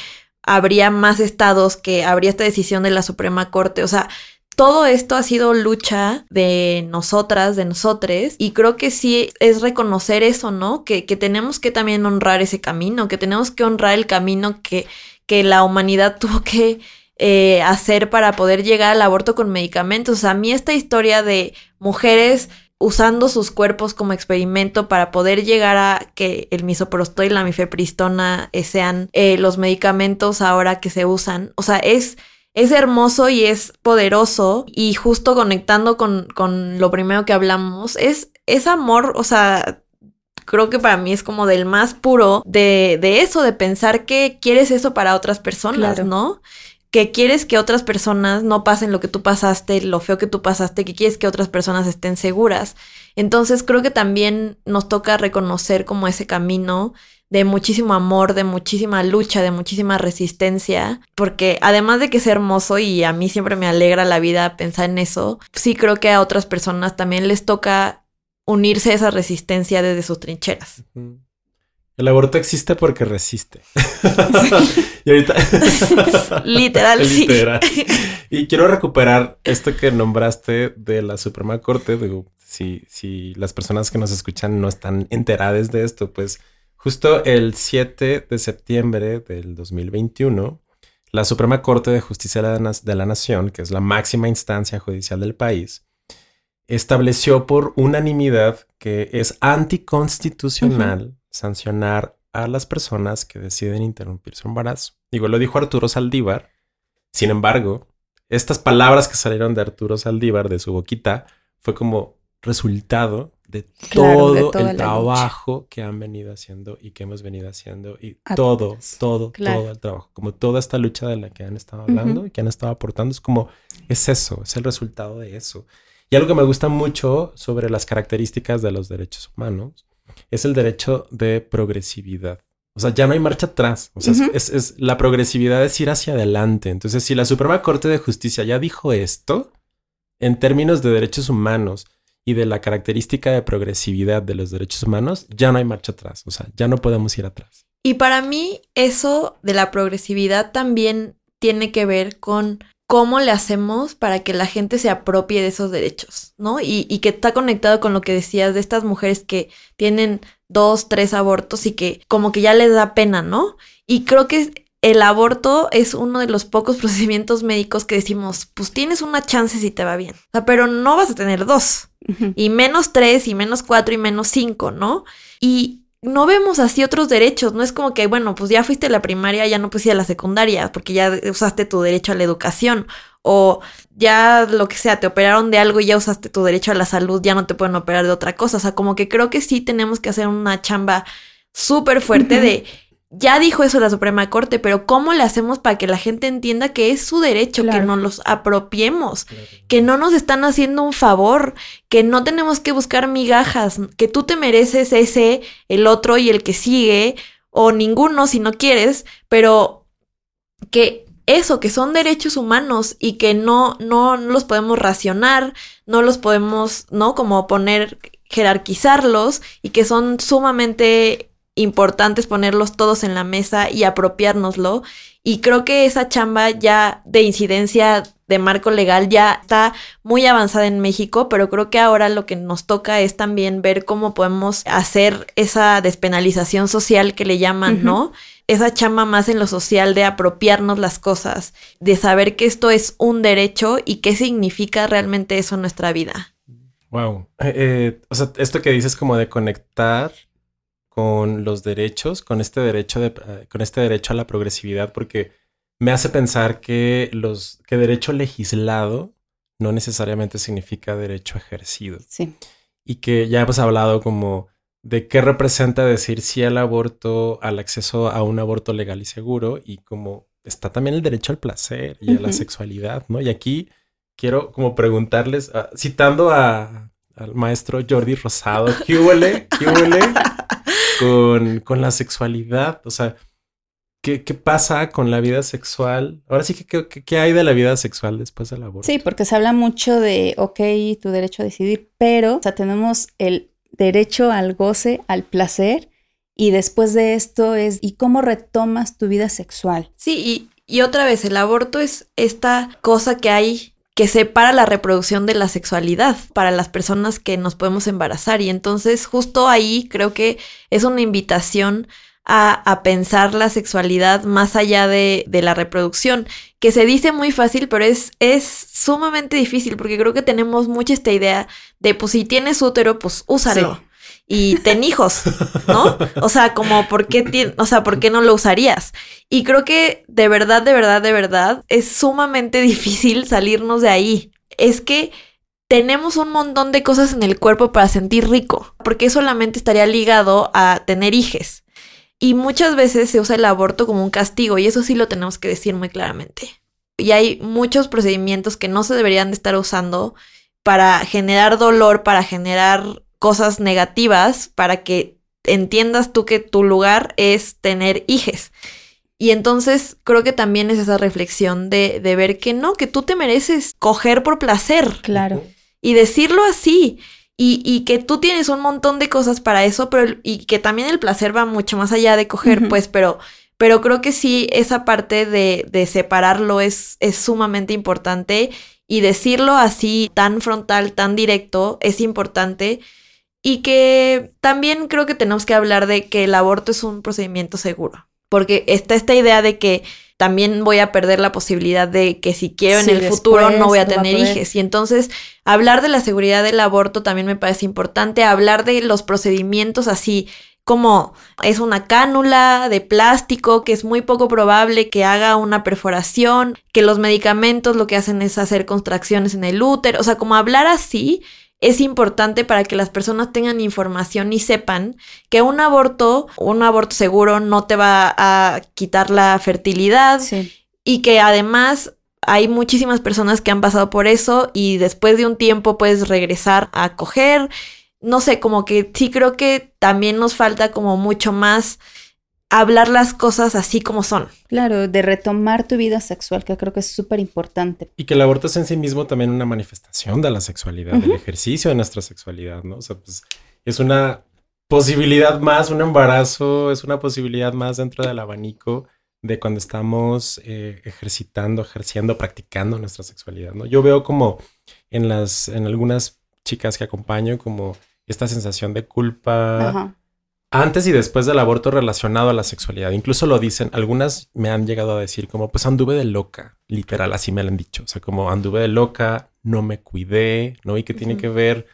habría más estados, que habría esta decisión de la Suprema Corte. O sea, todo esto ha sido lucha de nosotras, de nosotres, y creo que sí es reconocer eso, ¿no? Que, que tenemos que también honrar ese camino, que tenemos que honrar el camino que, que la humanidad tuvo que eh, hacer para poder llegar al aborto con medicamentos. O sea, a mí esta historia de mujeres usando sus cuerpos como experimento para poder llegar a que el misoprostol y la mifepristona eh, sean eh, los medicamentos ahora que se usan. O sea, es, es hermoso y es poderoso y justo conectando con, con lo primero que hablamos, es, es amor, o sea, creo que para mí es como del más puro de, de eso, de pensar que quieres eso para otras personas, ¿no? Que quieres que otras personas no pasen lo que tú pasaste, lo feo que tú pasaste, que quieres que otras personas estén seguras. Entonces creo que también nos toca reconocer como ese camino de muchísimo amor, de muchísima lucha, de muchísima resistencia, porque además de que es hermoso y a mí siempre me alegra la vida pensar en eso, sí creo que a otras personas también les toca unirse a esa resistencia desde sus trincheras. El aborto existe porque resiste. y ahorita. Literal, Literal. Y quiero recuperar esto que nombraste de la Suprema Corte. Digo, si, si las personas que nos escuchan no están enteradas de esto, pues justo el 7 de septiembre del 2021, la Suprema Corte de Justicia de la Nación, que es la máxima instancia judicial del país, estableció por unanimidad que es anticonstitucional sancionar a las personas que deciden interrumpir su embarazo. Digo, lo dijo Arturo Saldívar. Sin embargo, estas palabras que salieron de Arturo Saldívar, de su boquita, fue como resultado de todo el trabajo que han venido haciendo y que hemos venido haciendo y todo, todo, todo el trabajo, como toda esta lucha de la que han estado hablando y que han estado aportando, es como, es eso, es el resultado de eso. Y algo que me gusta mucho sobre las características de los derechos humanos es el derecho de progresividad. O sea, ya no hay marcha atrás. O sea, es, la progresividad es ir hacia adelante. Entonces, si la Suprema Corte de Justicia ya dijo esto, en términos de derechos humanos y de la característica de progresividad de los derechos humanos, ya no hay marcha atrás. O sea, ya no podemos ir atrás. Y para mí, eso de la progresividad también tiene que ver con cómo le hacemos para que la gente se apropie de esos derechos, ¿no? Y, y, que está conectado con lo que decías de estas mujeres que tienen dos, tres abortos y que como que ya les da pena, ¿no? Y creo que el aborto es uno de los pocos procedimientos médicos que decimos, pues tienes una chance si te va bien, o sea, pero no vas a tener dos, y menos tres, y menos cuatro, y menos cinco, ¿no? Y no vemos así otros derechos. No es como que, bueno, pues ya fuiste a la primaria, ya no ir a la secundaria, porque ya usaste tu derecho a la educación. O ya lo que sea, te operaron de algo y ya usaste tu derecho a la salud, ya no te pueden operar de otra cosa. O sea, como que creo que sí tenemos que hacer una chamba súper fuerte de ya dijo eso la Suprema Corte, pero ¿cómo le hacemos para que la gente entienda que es su derecho, que nos los apropiemos, que no nos están haciendo un favor, que no tenemos que buscar migajas, que tú te mereces ese, el otro y el que sigue, o ninguno si no quieres, pero que eso, que son derechos humanos y que no, no los podemos racionar, no los podemos, ¿no? Como poner, jerarquizarlos y que son sumamente importante es ponerlos todos en la mesa y apropiárnoslo. Y creo que esa chamba ya de incidencia de marco legal ya está muy avanzada en México, pero creo que ahora lo que nos toca es también ver cómo podemos hacer esa despenalización social que le llaman, ¿no? Esa chamba más en lo social de apropiarnos las cosas, de saber que esto es un derecho y qué significa realmente eso en nuestra vida. Wow. Eh, eh, o sea, esto que dices como de conectar con los derechos, con este derecho de, eh, con este derecho a la progresividad, porque me hace pensar que los que derecho legislado no necesariamente significa derecho ejercido. Sí. Y que ya hemos hablado como de qué representa decir sí al aborto, al acceso a un aborto legal y seguro, y como está también el derecho al placer y a la sexualidad, ¿no? Y aquí quiero como preguntarles, ah, citando a, al maestro Jordi Rosado, ¿qué huele? ¿Qué huele? Con, con la sexualidad. O sea, ¿Qué, ¿qué, pasa con la vida sexual? Ahora sí que, ¿qué, hay de la vida sexual después del aborto? Sí, porque se habla mucho de, ok, tu derecho a decidir, pero, o sea, tenemos el derecho al goce, al placer, y después de esto es, ¿y cómo retomas tu vida sexual? Sí, y, y otra vez, el aborto es esta cosa que hay que separa la reproducción de la sexualidad para las personas que nos podemos embarazar. Y entonces justo ahí creo que es una invitación a, pensar la sexualidad más allá de, la reproducción, que se dice muy fácil, pero es, es sumamente difícil porque creo que tenemos mucha esta idea de, pues si tienes útero, pues úsalo y ten hijos, ¿no? O sea, como, ¿por qué, o sea, ¿por qué no lo usarías? Y creo que de verdad, de verdad, de verdad, es sumamente difícil salirnos de ahí. Es que tenemos un montón de cosas en el cuerpo para sentir rico, porque solamente estaría ligado a tener hijes. Y muchas veces se usa el aborto como un castigo, y eso sí lo tenemos que decir muy claramente. Y hay muchos procedimientos que no se deberían de estar usando para generar dolor, para generar cosas negativas para que entiendas tú que tu lugar es tener hijes. Y entonces creo que también es esa reflexión de, de, ver que no, que tú te mereces coger por placer. Claro. Y decirlo así. Y, y, que tú tienes un montón de cosas para eso, pero y que también el placer va mucho más allá de coger, pues, pero, pero creo que sí, esa parte de, de separarlo es, es sumamente importante. Y decirlo así, tan frontal, tan directo, es importante y que también creo que tenemos que hablar de que el aborto es un procedimiento seguro, porque está esta idea de que también voy a perder la posibilidad de que si quiero en el futuro no voy a tener hijos. Y entonces hablar de la seguridad del aborto también me parece importante, hablar de los procedimientos así como es una cánula de plástico que es muy poco probable que haga una perforación, que los medicamentos lo que hacen es hacer contracciones en el útero, o sea, como hablar así es importante para que las personas tengan información y sepan que un aborto, un aborto seguro no te va a quitar la fertilidad y que además hay muchísimas personas que han pasado por eso y después de un tiempo puedes regresar a coger. No sé, como que sí creo que también nos falta como mucho más hablar las cosas así como son. Claro, de retomar tu vida sexual, que creo que es súper importante. Y que el aborto es en sí mismo también una manifestación de la sexualidad, del ejercicio de nuestra sexualidad, ¿no? O sea, pues es una posibilidad más, un embarazo, es una posibilidad más dentro del abanico de cuando estamos eh, ejercitando, ejerciendo, practicando nuestra sexualidad, ¿no? Yo veo como en las, en algunas chicas que acompaño, como esta sensación de culpa. Ajá antes y después del aborto relacionado a la sexualidad. Incluso lo dicen, algunas me han llegado a decir como, pues anduve de loca, literal, así me lo han dicho. O sea, como anduve de loca, no me cuidé, ¿no? Y que tiene que ver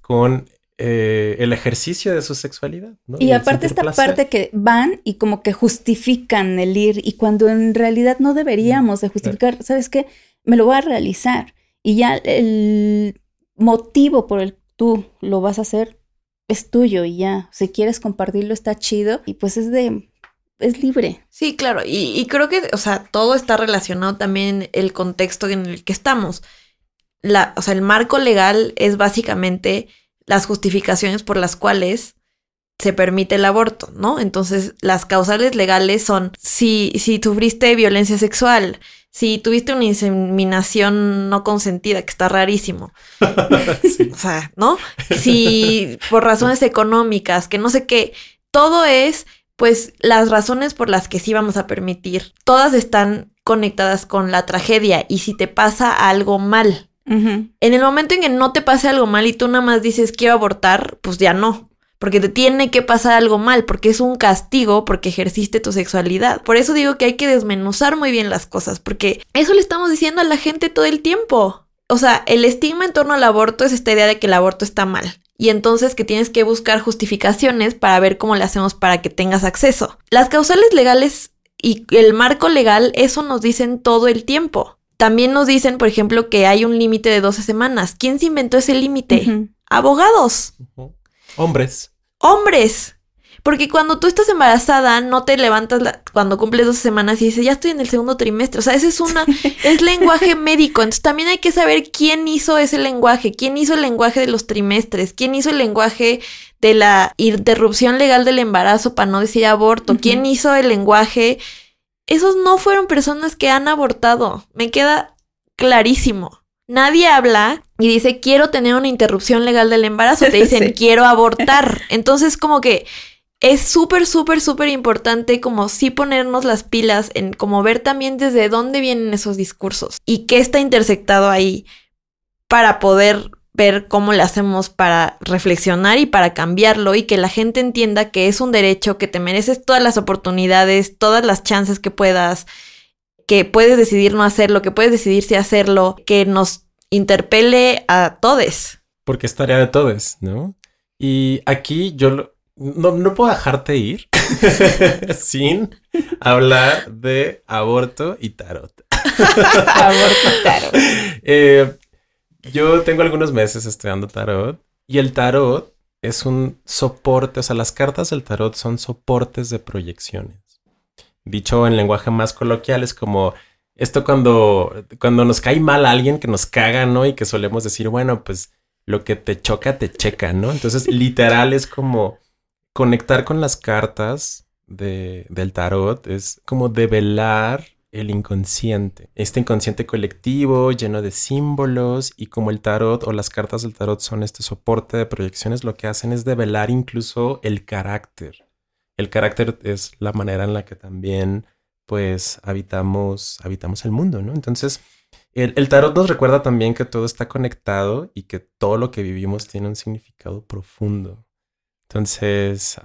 con eh, el ejercicio de su sexualidad. ¿no? Y, aparte esta parte que van y como que justifican el ir y cuando en realidad no deberíamos de justificar, ¿sabes qué? Me lo voy a realizar y ya el motivo por el tú lo vas a hacer es tuyo y ya, si quieres compartirlo está chido y pues es de es libre. Sí, claro. Y, creo que, o sea, todo está relacionado también el contexto en el que estamos. La, o sea, el marco legal es básicamente las justificaciones por las cuales se permite el aborto, ¿no? Entonces, las causales legales son si, si sufriste violencia sexual, si tuviste una inseminación no consentida, que está rarísimo. O sea, ¿no? Si por razones económicas, que no sé qué, todo es pues las razones por las que sí vamos a permitir, todas están conectadas con la tragedia y si te pasa algo mal. En el momento en que no te pase algo mal y tú nada más dices quiero abortar, pues ya no. Porque te tiene que pasar algo mal, porque es un castigo, porque ejerciste tu sexualidad. Por eso digo que hay que desmenuzar muy bien las cosas, porque eso le estamos diciendo a la gente todo el tiempo. O sea, el estigma en torno al aborto es esta idea de que el aborto está mal y entonces que tienes que buscar justificaciones para ver cómo le hacemos para que tengas acceso. Las causales legales y el marco legal, eso nos dicen todo el tiempo. También nos dicen, por ejemplo, que hay un límite de 12 semanas. ¿Quién se inventó ese límite? Abogados. Hombres. Hombres. Porque cuando tú estás embarazada, no te levantas cuando cumples dos semanas y dices, ya estoy en el segundo trimestre. O sea, ese es una, es lenguaje médico. Entonces también hay que saber quién hizo ese lenguaje, quién hizo el lenguaje de los trimestres, quién hizo el lenguaje de la interrupción legal del embarazo para no decir aborto, quién hizo el lenguaje. Esos no fueron personas que han abortado. Me queda clarísimo. Nadie habla y dice, quiero tener una interrupción legal del embarazo. Te dicen, quiero abortar. Entonces, como que es súper, súper, súper importante como sí ponernos las pilas en como ver también desde dónde vienen esos discursos y qué está intersectado ahí para poder ver cómo le hacemos para reflexionar y para cambiarlo y que la gente entienda que es un derecho, que te mereces todas las oportunidades, todas las chances que puedas, que puedes decidir no hacerlo, que puedes decidir si hacerlo, que nos interpele a todos. Porque es tarea de todos, ¿no? Y aquí yo no, no puedo dejarte ir sin hablar de aborto y tarot. aborto y tarot. Eh, yo tengo algunos meses estudiando tarot y el tarot es un soporte, o sea, las cartas del tarot son soportes de proyecciones. Dicho en lenguaje más coloquial es como esto cuando, cuando nos cae mal a alguien que nos caga, ¿no? Y que solemos decir, bueno, pues lo que te choca, te checa, ¿no? Entonces, literal es como conectar con las cartas de, del tarot es como develar el inconsciente, este inconsciente colectivo lleno de símbolos y como el tarot o las cartas del tarot son este soporte de proyecciones, lo que hacen es develar incluso el carácter. El carácter es la manera en la que también pues habitamos, habitamos el mundo, ¿no? Entonces, el, el tarot nos recuerda también que todo está conectado y que todo lo que vivimos tiene un significado profundo. Entonces,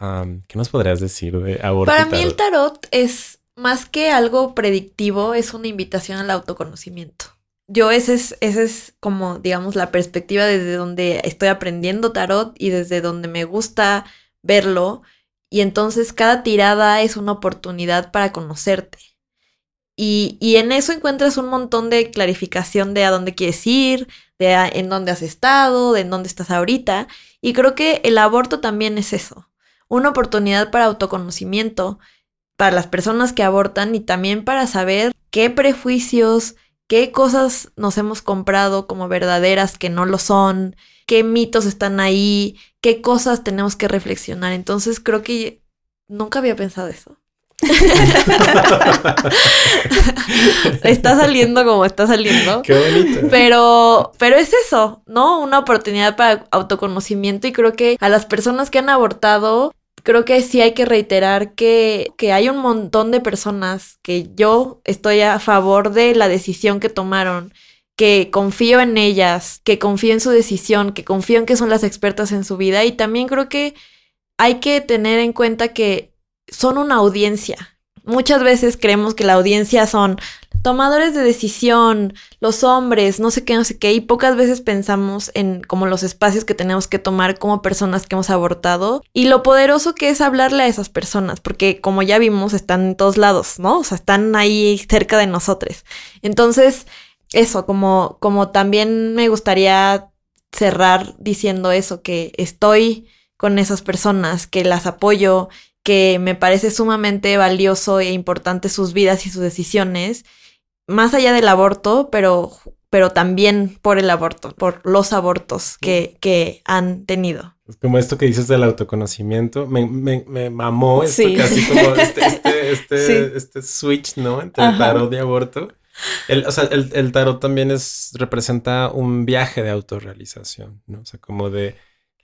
¿qué nos podrías decir de aborto? Para mí el tarot es más que algo predictivo, es una invitación al autoconocimiento. Yo ese es, ese es como, digamos, la perspectiva desde donde estoy aprendiendo tarot y desde donde me gusta verlo. Y entonces cada tirada es una oportunidad para conocerte. Y, y, en eso encuentras un montón de clarificación de a dónde quieres ir, de en dónde has estado, de en dónde estás ahorita. Y creo que el aborto también es eso, una oportunidad para autoconocimiento para las personas que abortan y también para saber qué prejuicios, qué cosas nos hemos comprado como verdaderas que no lo son, qué mitos están ahí, qué cosas tenemos que reflexionar. Entonces creo que nunca había pensado eso. está saliendo como está saliendo. Qué bonito. Pero, pero es eso, ¿no? Una oportunidad para autoconocimiento y creo que a las personas que han abortado, creo que sí hay que reiterar que, que hay un montón de personas que yo estoy a favor de la decisión que tomaron que confío en ellas, que confío en su decisión, que confío en que son las expertas en su vida y también creo que hay que tener en cuenta que son una audiencia. Muchas veces creemos que la audiencia son tomadores de decisión, los hombres, no sé qué, no sé qué, y pocas veces pensamos en como los espacios que tenemos que tomar como personas que hemos abortado y lo poderoso que es hablarle a esas personas, porque como ya vimos, están en todos lados, ¿no? O sea, están ahí cerca de nosotros. Entonces, eso, como, como también me gustaría cerrar diciendo eso, que estoy con esas personas, que las apoyo, que me parece sumamente valioso e importante sus vidas y sus decisiones, más allá del aborto, pero, pero también por el aborto, por los abortos que, que han tenido. Como esto que dices del autoconocimiento, me, me, me mamó esto casi como este, este, este, este, switch, ¿no? Entre tarot y aborto. El, o sea, el, el, tarot también es, representa un viaje de autorrealización, ¿no? O sea, como de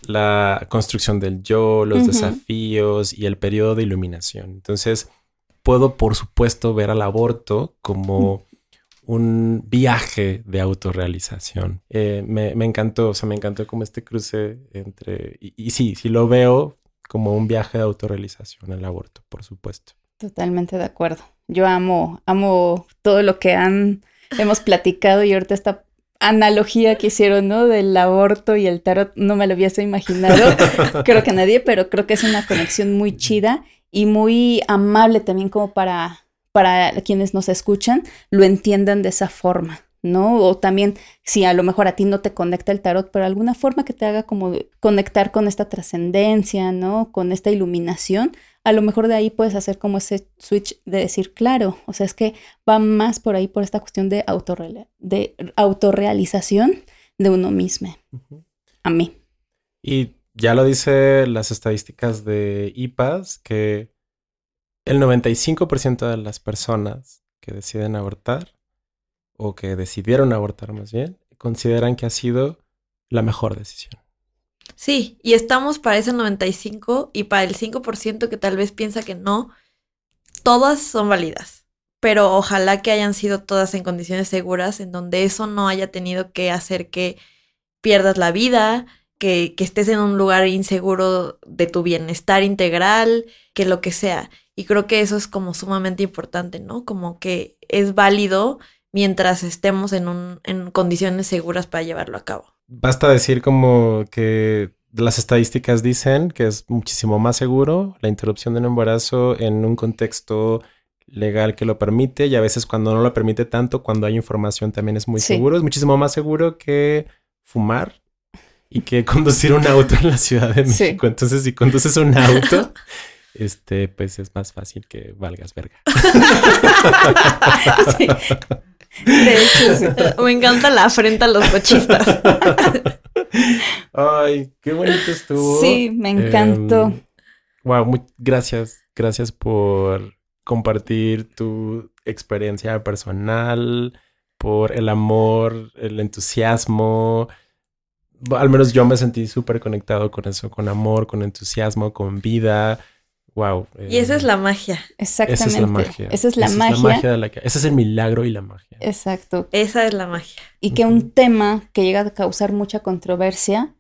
la construcción del yo, los desafíos y el periodo de iluminación. Entonces, puedo, por supuesto, ver al aborto como un viaje de autorrealización. Eh, me, me, encantó, o sea, me encantó como este cruce entre... Y, y sí, sí lo veo como un viaje de autorrealización el aborto, por supuesto. Totalmente de acuerdo. Yo amo, amo todo lo que han, hemos platicado y ahorita esta analogía que hicieron, ¿no? Del aborto y el tarot, no me lo hubiese imaginado, creo que nadie, pero creo que es una conexión muy chida y muy amable también como para, para quienes nos escuchan, lo entiendan de esa forma. ¿no? O también si a lo mejor a ti no te conecta el tarot, pero alguna forma que te haga como conectar con esta trascendencia, ¿no? Con esta iluminación, a lo mejor de ahí puedes hacer como ese switch de decir, claro, o sea, es que va más por ahí por esta cuestión de, de autorrealización de uno mismo. A mí. Y ya lo dice las estadísticas de IPAS, que el 95% de las personas que deciden abortar o que decidieron abortar más bien, consideran que ha sido la mejor decisión. Sí, y estamos para ese 95 y para el 5% que tal vez piensa que no, todas son válidas. Pero ojalá que hayan sido todas en condiciones seguras, en donde eso no haya tenido que hacer que pierdas la vida, que, que estés en un lugar inseguro de tu bienestar integral, que lo que sea. Y creo que eso es como sumamente importante, ¿no? Como que es válido mientras estemos en, un, en condiciones seguras para llevarlo a cabo. Basta decir como que las estadísticas dicen que es muchísimo más seguro la interrupción de un embarazo en un contexto legal que lo permite y a veces cuando no lo permite tanto, cuando hay información también es muy seguro. Es muchísimo más seguro que fumar y que conducir un auto en la Ciudad de México. Entonces, si conduces un auto, este, pues es más fácil que valgas verga. De hecho, Me encanta la afrenta a los cochistas. Ay, qué bonito estuvo. Sí, me encantó. wow, muy, gracias. Gracias por compartir tu experiencia personal, por el amor, el entusiasmo. Al menos yo me sentí súper conectado con eso, con amor, con entusiasmo, con vida. Wow. y esa es eh, la magia. Exactamente. Esa es la magia. Esa es la magia. ese es el milagro y la magia. Exacto. Esa es la magia. Y que un tema que llega a causar mucha controversia,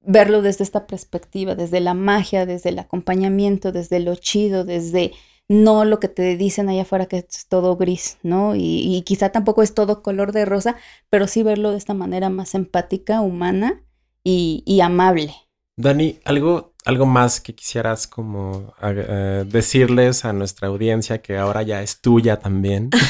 verlo desde esta perspectiva, desde la magia, desde el acompañamiento, desde lo chido, desde no lo que te dicen allá afuera que es todo gris, ¿no? Y, quizá tampoco es todo color de rosa, pero sí verlo de esta manera más empática, humana y, y amable. Dani, algo algo más que quisieras como eh, decirles a nuestra audiencia que ahora ya es tuya también.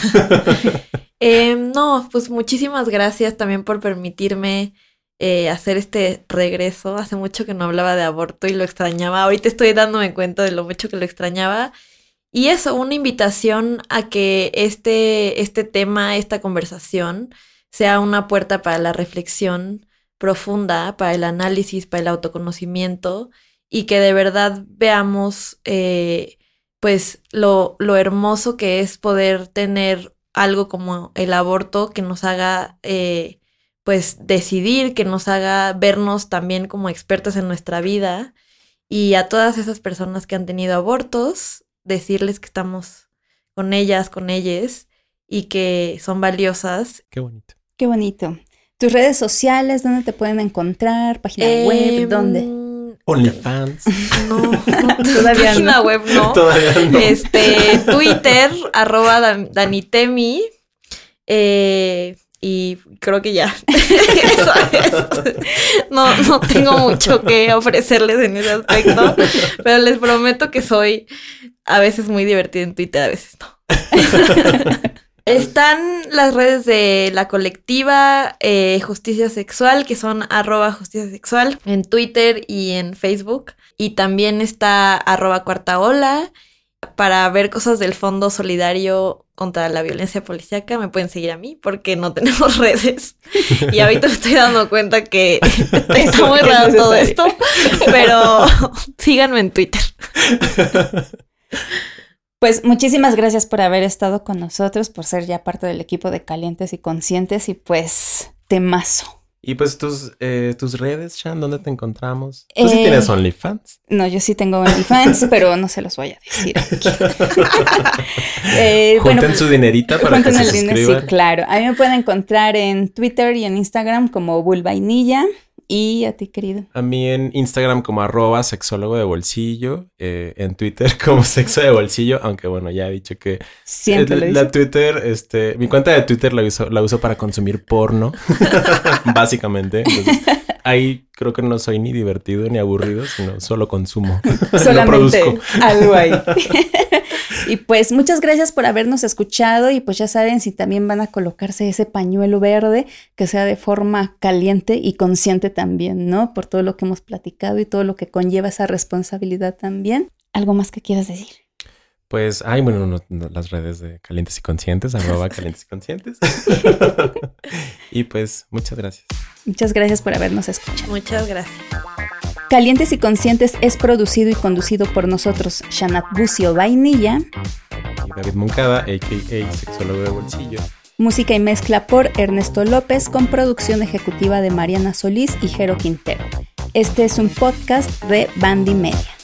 Em, no, pues muchísimas gracias también por permitirme eh, hacer este regreso. Hace mucho que no hablaba de aborto y lo extrañaba. Ahorita estoy dándome cuenta de lo mucho que lo extrañaba. Y eso, una invitación a que este, este tema, esta conversación, sea una puerta para la reflexión profunda, para el análisis, para el autoconocimiento y que de verdad veamos eh, pues lo, lo, hermoso que es poder tener algo como el aborto que nos haga eh, pues decidir, que nos haga vernos también como expertos en nuestra vida y a todas esas personas que han tenido abortos, decirles que estamos con ellas, con ellas y que son valiosas. Qué bonito. Qué bonito. Tus redes sociales, ¿dónde te pueden encontrar? Página web, ¿dónde? Em, OnlyFans. No, todavía página web no. Todavía no. Este, Twitter, arroba Danitemi. Eh, y creo que ya. Eso es. No, no tengo mucho que ofrecerles en ese aspecto, pero les prometo que soy a veces muy divertida en Twitter, a veces no. Están las redes de la colectiva eh, Justicia Sexual, que son arroba justicia sexual en Twitter y en Facebook. Y también está arroba cuarta ola. Para ver cosas del Fondo Solidario contra la Violencia Policiaca, me pueden seguir a mí porque no tenemos redes. Y ahorita me estoy dando cuenta que está muy raro todo esto, pero síganme en Twitter. Pues muchísimas gracias por haber estado con nosotros, por ser ya parte del equipo de Calientes y Conscientes y pues temazo. Y pues tus, eh, tus redes, Shan, ¿dónde te encontramos? ¿Tú sí tienes Eh, OnlyFans? No, yo sí tengo OnlyFans, pero no se los voy a decir aquí. Eh, Junten bueno, su dinerita para que se el dinero, suscriban. Sí, claro. A mí me pueden encontrar en Twitter y en Instagram como Bulvainilla. Y a ti, querido. A mí en Instagram como arroba sexólogo de bolsillo, eh, en Twitter como sexo de bolsillo, aunque bueno, ya he dicho que Siempre eh, la. Twitter, este, mi cuenta de Twitter la uso, la uso para consumir porno, básicamente. Entonces, ahí creo que no soy ni divertido ni aburrido, sino solo consumo. no Solamente produzco. algo ahí. Y pues muchas gracias por habernos escuchado y pues ya saben si también van a colocarse ese pañuelo verde que sea de forma caliente y consciente también, ¿no? Por todo lo que hemos platicado y todo lo que conlleva esa responsabilidad también. ¿Algo más que quieras decir? Pues, ay, bueno, no- no, las redes de Calientes y Conscientes, arroba Calientes y Conscientes. y pues, muchas gracias. Muchas gracias por habernos escuchado. Muchas gracias. Calientes y Conscientes es producido y conducido por nosotros, Shanat Bucio Vainilla. Y David Moncada, a.k.a. sexólogo de bolsillo. Música y mezcla por Ernesto López con producción ejecutiva de Mariana Solís y Jero Quintero. Este es un podcast de Bandy Media.